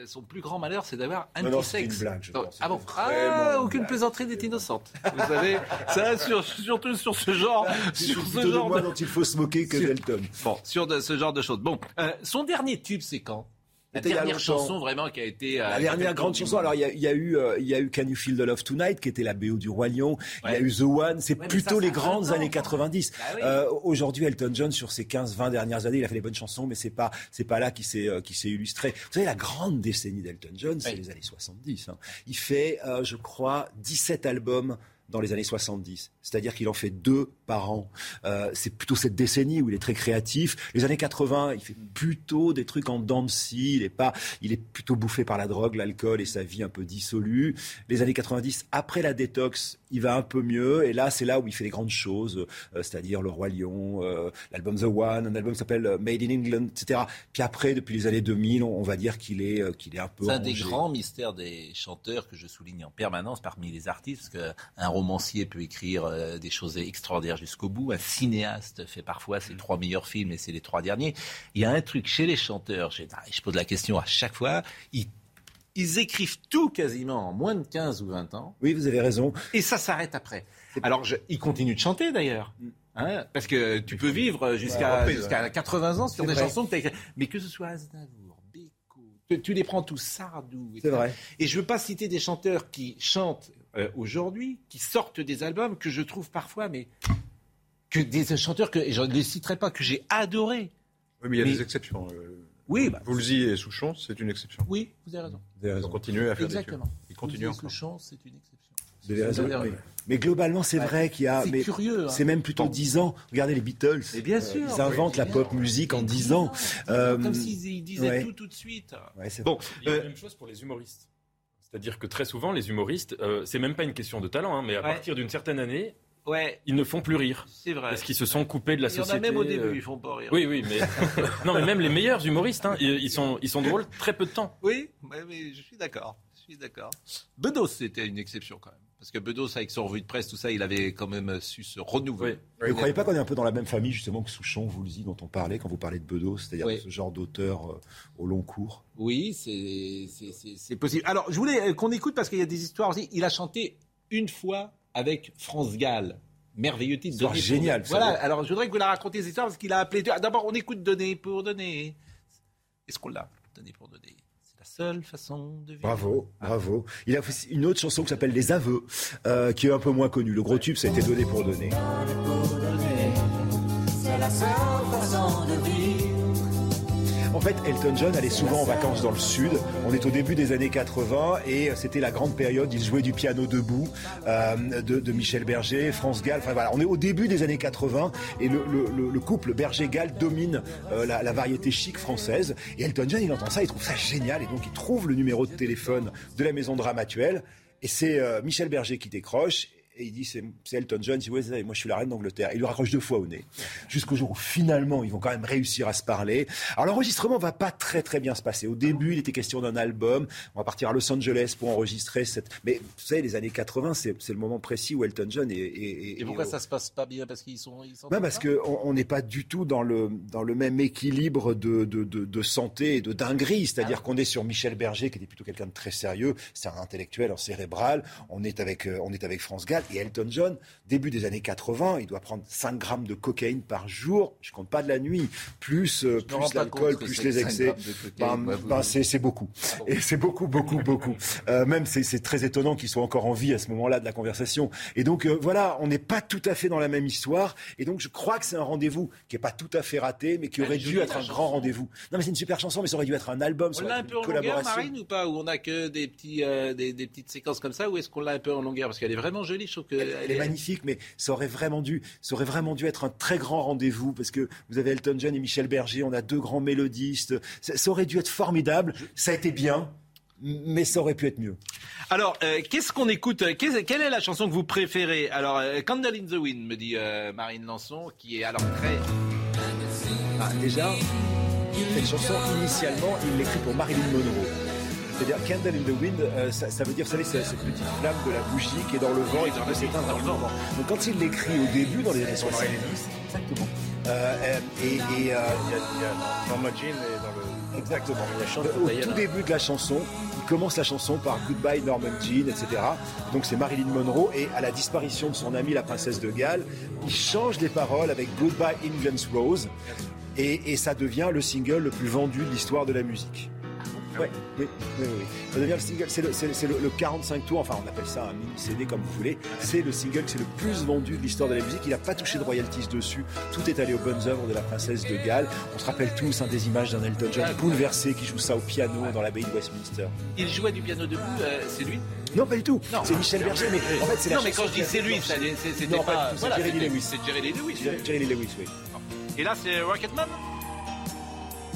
son plus grand malheur, c'est d'avoir un Non, non, petit c'était une sexe. blague, je Donc, pense. ah bon Ah, aucune blague. plaisanterie n'est innocente. Vous savez, ça, sur, surtout sur ce genre, sur ce de genre moi de, dont il faut se moquer que Sur- d'Elton. bon, sur de, ce genre de choses. Bon, euh, son dernier tube, c'est quand? La dernière chanson vraiment qui a été. euh, La dernière grande chanson, alors il y a, il y a eu, euh, il y a eu Can You Feel the Love Tonight, qui était la BO du Roi Lion. Il y a eu The One. C'est Ouais, plutôt ça, les grandes années ça. 90. Bah oui. Euh, Aujourd'hui, Elton John, sur ses 15-20 dernières années, il a fait des bonnes chansons, mais c'est pas, c'est pas là qui s'est, euh, qui s'est illustré. Vous savez, la grande décennie d'Elton John, c'est les années 70. hein. Il fait, euh, je crois, 17 albums dans les années 70. C'est-à-dire qu'il en fait deux par an. Euh, c'est plutôt cette décennie où il est très créatif. Les années 80, il fait plutôt des trucs en dents de scie. Il est pas, il est plutôt bouffé par la drogue, l'alcool et sa vie un peu dissolue. Les années 90, après la détox, il va un peu mieux. Et là, c'est là où il fait les grandes choses, euh, c'est-à-dire Le Roi Lion, euh, l'album The One, un album qui s'appelle Made in England, etc. Puis après, depuis les années 2000, on, on va dire qu'il est, qu'il est un peu C'est un des grands mystères des chanteurs que je souligne en permanence parmi les artistes, parce qu'un romancier peut écrire des choses extraordinaires jusqu'au bout, un cinéaste fait parfois ses trois meilleurs films et c'est les trois derniers. Il y a un truc chez les chanteurs, je pose la question à chaque fois, ils, ils écrivent tout quasiment en moins de 15 ou 20 ans. Oui, vous avez raison. Et ça s'arrête après. Alors, je, ils continuent de chanter d'ailleurs. Hein, parce que tu peux vivre jusqu'à jusqu'à ouais. 80 ans sur des vrai. chansons que tu as écrites. Mais que ce soit Aznavour, Beko, tu, tu les prends tous, Sardou. C'est vrai. Et je veux pas citer des chanteurs qui chantent euh, aujourd'hui, qui sortent des albums que je trouve parfois, mais que des chanteurs que je ne les citerai pas, que j'ai adorés. Oui, mais il y a Mais- des exceptions. euh, Oui, bah, Woolsey et Souchon, c'est une exception. Oui, vous avez raison. Ils ont continué à faire Exactement. des. Ils continuent Vous encore. Souchon, c'est une exception. Vous avez raison. Vous avez Mais, raison. mais globalement, c'est Ouais. vrai qu'il y a. C'est mais curieux, hein. C'est même plutôt 10 ans. Regardez les Beatles. Mais bien Euh, sûr. Ils inventent la pop musique en 10 ans. Euh, Comme s'ils ils disaient ouais. tout tout de suite. Ouais, c'est bon, Il y a euh, la même chose pour les humoristes. C'est-à-dire que très souvent, les humoristes, euh, c'est même pas une question de talent, hein, mais à Ouais. partir d'une certaine année, ouais, ils ne font plus rire. c'est vrai. Parce qu'ils se sont coupés de la Il y en a société. même au début, euh, ils font pas rire. Oui, oui, mais non, mais même les meilleurs humoristes, hein, ils, sont, ils sont drôles très peu de temps. Oui, mais je suis d'accord. Je suis d'accord. Bedos, c'était une exception quand même. Parce que Bedos, avec son revue de presse, tout ça, il avait quand même su se renouveler. Vous ne croyez pas qu'on est un peu dans la même famille, justement, que Souchon, vous le dites, dont on parlait quand vous parlez de Bedos, c'est-à-dire ce genre d'auteur euh, au long cours? Oui, c'est possible. Alors, je voulais euh, qu'on écoute, parce qu'il y a des histoires aussi. Il a chanté une fois avec France Gall merveilleux titre. C'est génial. Voilà, alors je voudrais que vous la racontiez cette histoire parce qu'il a appelé. D'abord, on écoute Donner pour donner. Est-ce qu'on l'a Donner pour donner C'est la seule façon de vivre. Bravo, bravo. Il a fait une autre chanson qui s'appelle Les Aveux, euh, qui est un peu moins connue. Le gros tube, ça a été Donné pour donner. C'est la seule façon de vivre. En fait, Elton John allait souvent en vacances dans le sud. On est au début des années 80 et c'était la grande période. Il jouait du piano debout euh, de, Michel Berger, France Gall. Enfin voilà, on est au début des années 80 et le, couple Berger-Gall domine euh, la, variété chic française. Et Elton John, il entend ça, il trouve ça génial et donc il trouve le numéro de téléphone de la maison dramatuelle. Et c'est euh, Michel Berger qui décroche et il dit c'est Elton John, il dit ouais, moi je suis la reine d'Angleterre. Il lui raccroche deux fois au nez. Jusqu'au jour où finalement ils vont quand même réussir à se parler. Alors l'enregistrement va pas très très bien se passer. Au début il était question d'un album. On va partir à Los Angeles pour enregistrer cette. Mais vous savez les années 80 c'est le moment précis où Elton John est. et pourquoi ça se passe pas bien? Parce qu'ils sont. Ils ben parce qu'on n'est pas du tout dans le dans le même équilibre de de, de, santé et de dinguerie. C'est-à-dire ah qu'on est sur Michel Berger qui était plutôt quelqu'un de très sérieux. C'est un intellectuel en cérébral. On est avec euh, on est avec France Gall et Elton John, début des années 80, il doit prendre 5 grammes de cocaïne par jour. Je compte pas de la nuit, plus, euh, plus l'alcool, plus les excès. Ben, ben, c'est beaucoup. Et c'est beaucoup, beaucoup, beaucoup. Euh, même c'est très étonnant qu'il soit encore en vie à ce moment-là de la conversation. Et donc euh, voilà, on n'est pas tout à fait dans la même histoire. Et donc je crois que c'est un rendez-vous qui est pas tout à fait raté, mais qui aurait dû être un grand rendez-vous. Non mais c'est une super chanson, mais ça aurait dû être un album, on l'a un peu en longueur, Marine, ou pas Où on a que des petits, des, des, petites séquences comme ça, ou est-ce qu'on l'a un peu en longueur? Parce qu'elle est vraiment jolie. Je trouve que elle, est magnifique, mais ça aurait vraiment dû, ça aurait vraiment dû être un très grand rendez-vous parce que vous avez Elton John et Michel Berger, on a deux grands mélodistes. Ça, aurait dû être formidable. Ça a été bien, mais ça aurait pu être mieux. Alors, euh, qu'est-ce qu'on écoute Quelle est la chanson que vous préférez? Alors, euh, Candle in the Wind, me dit euh, Marine Lançon, qui est alors très... Ah, déjà, cette chanson, initialement, il l'écrit pour Marilyn Monroe. C'est-à-dire candle in the wind, euh, ça, veut dire, vous savez, c'est cette petite flamme de la bougie qui est dans le vent et qui peut s'éteindre dans le vent. Donc quand il l'écrit au début, dans les années 70, exactement. Euh, et, et, il y a, Norma Jean est dans le... Exactement. Au tout début de la chanson, il commence la chanson par Goodbye Norman Jean, etc. Donc c'est Marilyn Monroe et à la disparition de son amie la princesse de Galles, il change les paroles avec Goodbye England's Rose et, et ça devient le single le plus vendu de l'histoire de la musique. Ouais, oui, oui, oui. Ça devient le single, c'est le, 45 tours, enfin on appelle ça un mini CD comme vous voulez. C'est le single qui est le plus vendu de l'histoire de la musique. Il n'a pas touché de royalties dessus. Tout est allé aux bonnes œuvres de la princesse de Galles. On se rappelle tous hein, des images d'un Elton John bouleversé qui joue ça au piano dans l'abbaye de Westminster. Il jouait du piano debout, euh, c'est lui? Non, pas du tout. C'est Michel Berger, mais en fait c'est Non, mais quand je dis c'est lui, c'était pas. pas c'est Jerry Lewis. C'est Jerry Lee Lewis. Jerry Lewis, oui. Et là, c'est Rocketman?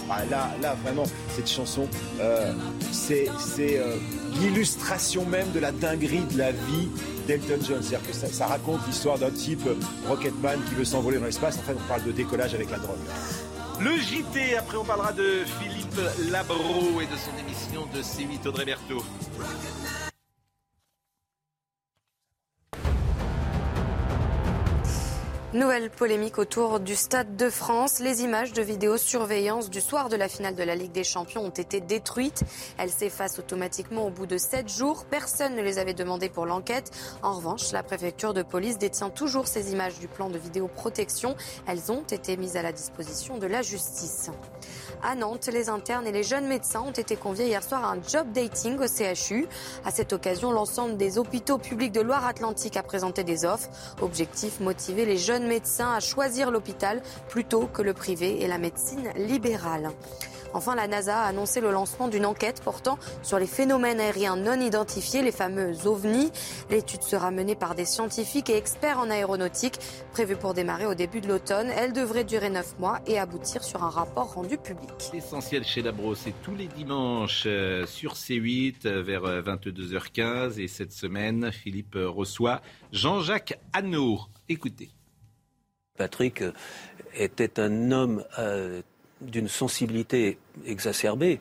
Ah, là, là, vraiment, cette chanson, euh, c'est euh, l'illustration même de la dinguerie de la vie d'Elton John. C'est-à-dire que ça, raconte l'histoire d'un type euh, Rocketman qui veut s'envoler dans l'espace. En fait, on parle de décollage avec la drogue. Le JT, après on parlera de Philippe Labro et de son émission de C8 Audrey Berthaud. Nouvelle polémique autour du Stade de France. Les images de vidéosurveillance du soir de la finale de la Ligue des Champions ont été détruites. Elles s'effacent automatiquement au bout de sept jours. Personne ne les avait demandées pour l'enquête. En revanche, la préfecture de police détient toujours ces images du plan de vidéoprotection. Elles ont été mises à la disposition de la justice. À Nantes, les internes et les jeunes médecins ont été conviés hier soir à un job dating au CHU. À cette occasion, l'ensemble des hôpitaux publics de Loire-Atlantique a présenté des offres. Objectif motiver les jeunes médecins à choisir l'hôpital plutôt que le privé et la médecine libérale. Enfin, la NASA a annoncé le lancement d'une enquête portant sur les phénomènes aériens non identifiés, les fameux ovnis. L'étude sera menée par des scientifiques et experts en aéronautique, prévue pour démarrer au début de l'automne. Elle devrait durer neuf mois et aboutir sur un rapport rendu public. L'essentiel chez Labro, c'est tous les dimanches euh, sur C8 euh, vers 22h15. Euh, et cette semaine, Philippe reçoit Jean-Jacques Hano. Écoutez. Patrick était un homme d'une sensibilité exacerbée.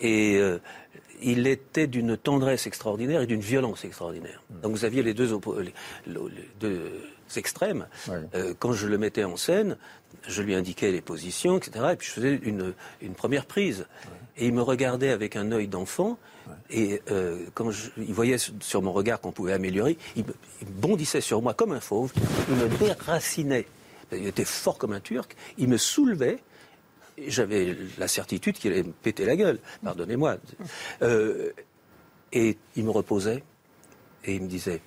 Et euh, il était d'une tendresse extraordinaire et d'une violence extraordinaire. Hmm. Donc vous aviez les deux, deux extrêmes. Euh, quand je le mettais en scène, je lui indiquais les positions, etc. Et puis je faisais une, une première prise. Et il me regardait avec un œil d'enfant. Et euh, quand il voyait sur mon regard qu'on pouvait améliorer, il, bondissait sur moi comme un fauve. Il me déracinait. Il était fort comme un turc. Il me soulevait. J'avais la certitude qu'il allait me péter la gueule. Pardonnez-moi. Euh, et il me reposait. Et il me disait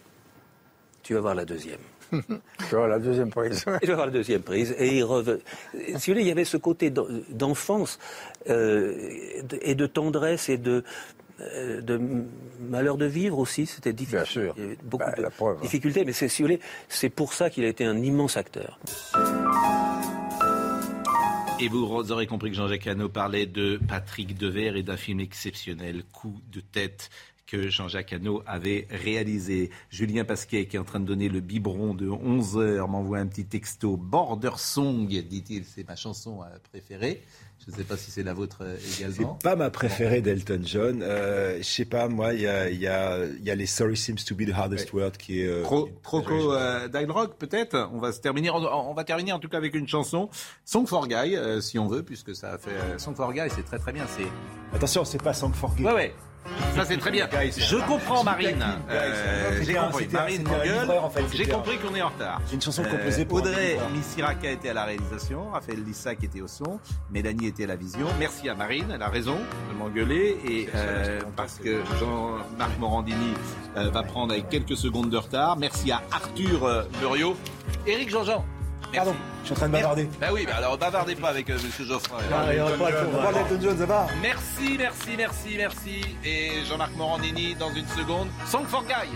Tu vas voir la deuxième. Tu vas la deuxième prise. Je vais voir la deuxième prise. Et il revenait. Si vous voulez, il y avait ce côté d'enfance euh, et de tendresse et de, euh, de malheur de vivre aussi. C'était difficile. Bien sûr. Il y avait beaucoup bah, de hein. difficultés. Mais si vous voulez, c'est pour ça qu'il a été un immense acteur. Et vous aurez compris que Jean-Jacques Hano parlait de Patrick Devers et d'un film exceptionnel, Coup de tête, que Jean-Jacques Hano avait réalisé. Julien Pasquet, qui est en train de donner le biberon de 11 heures, m'envoie un petit texto. Border Song, dit-il, c'est ma chanson euh, préférée. Je ne sais pas si c'est la vôtre euh, également. C'est pas ma préférée d'Elton John. Euh, je sais pas, moi, il y a, y, a, y a, les Sorry Seems to be the Hardest Word qui est. Euh, Croco euh, Rock, peut-être? On va se terminer. On, va terminer en tout cas avec une chanson, Song for Guy, si on veut, puisque ça a fait Song for Guy, c'est très très bien. C'est. Attention, c'est pas Song for Guy. Ouais ouais. Ça c'est très bien. Je comprends Marine. Euh, j'ai compris. Marine m'engueule. J'ai compris qu'on est en retard. C'est une chanson composée pour Audrey Missiraka était à la réalisation, Raphaël Lissa qui était au son, Mélanie était à la vision. Merci à Marine, elle a raison de m'engueuler et euh, parce que Jean-Marc Morandini euh, va prendre avec quelques secondes de retard. Merci à Arthur Muriot, Éric Jean-Jean. Pardon, je suis en train de bavarder. Bah oui, bah alors bavardez pas avec euh, M. Geoffroy. Ah, il on va John, ça va Merci, merci, merci, merci. Et Jean-Marc Morandini dans une seconde. Song for Guy.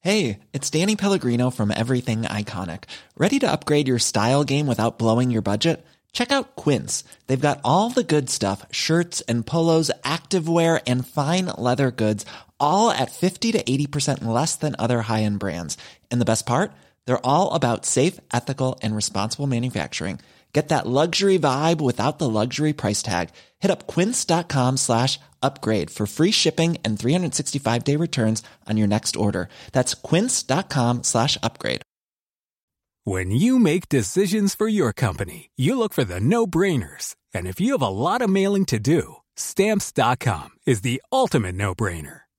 Hey, it's Danny Pellegrino from Everything Iconic. Ready to upgrade your style game without blowing your budget? Check out Quince. They've got all the good stuff shirts and polos, activewear, and fine leather goods all at 50 to 80% less than other high-end brands. And the best part? They're all about safe, ethical, and responsible manufacturing. Get that luxury vibe without the luxury price tag. Hit up quince.com slash upgrade for free shipping and 365-day returns on your next order. That's quince.com slash upgrade. When you make decisions for your company, you look for the no-brainers. And if you have a lot of mailing to do, stamps.com is the ultimate no-brainer.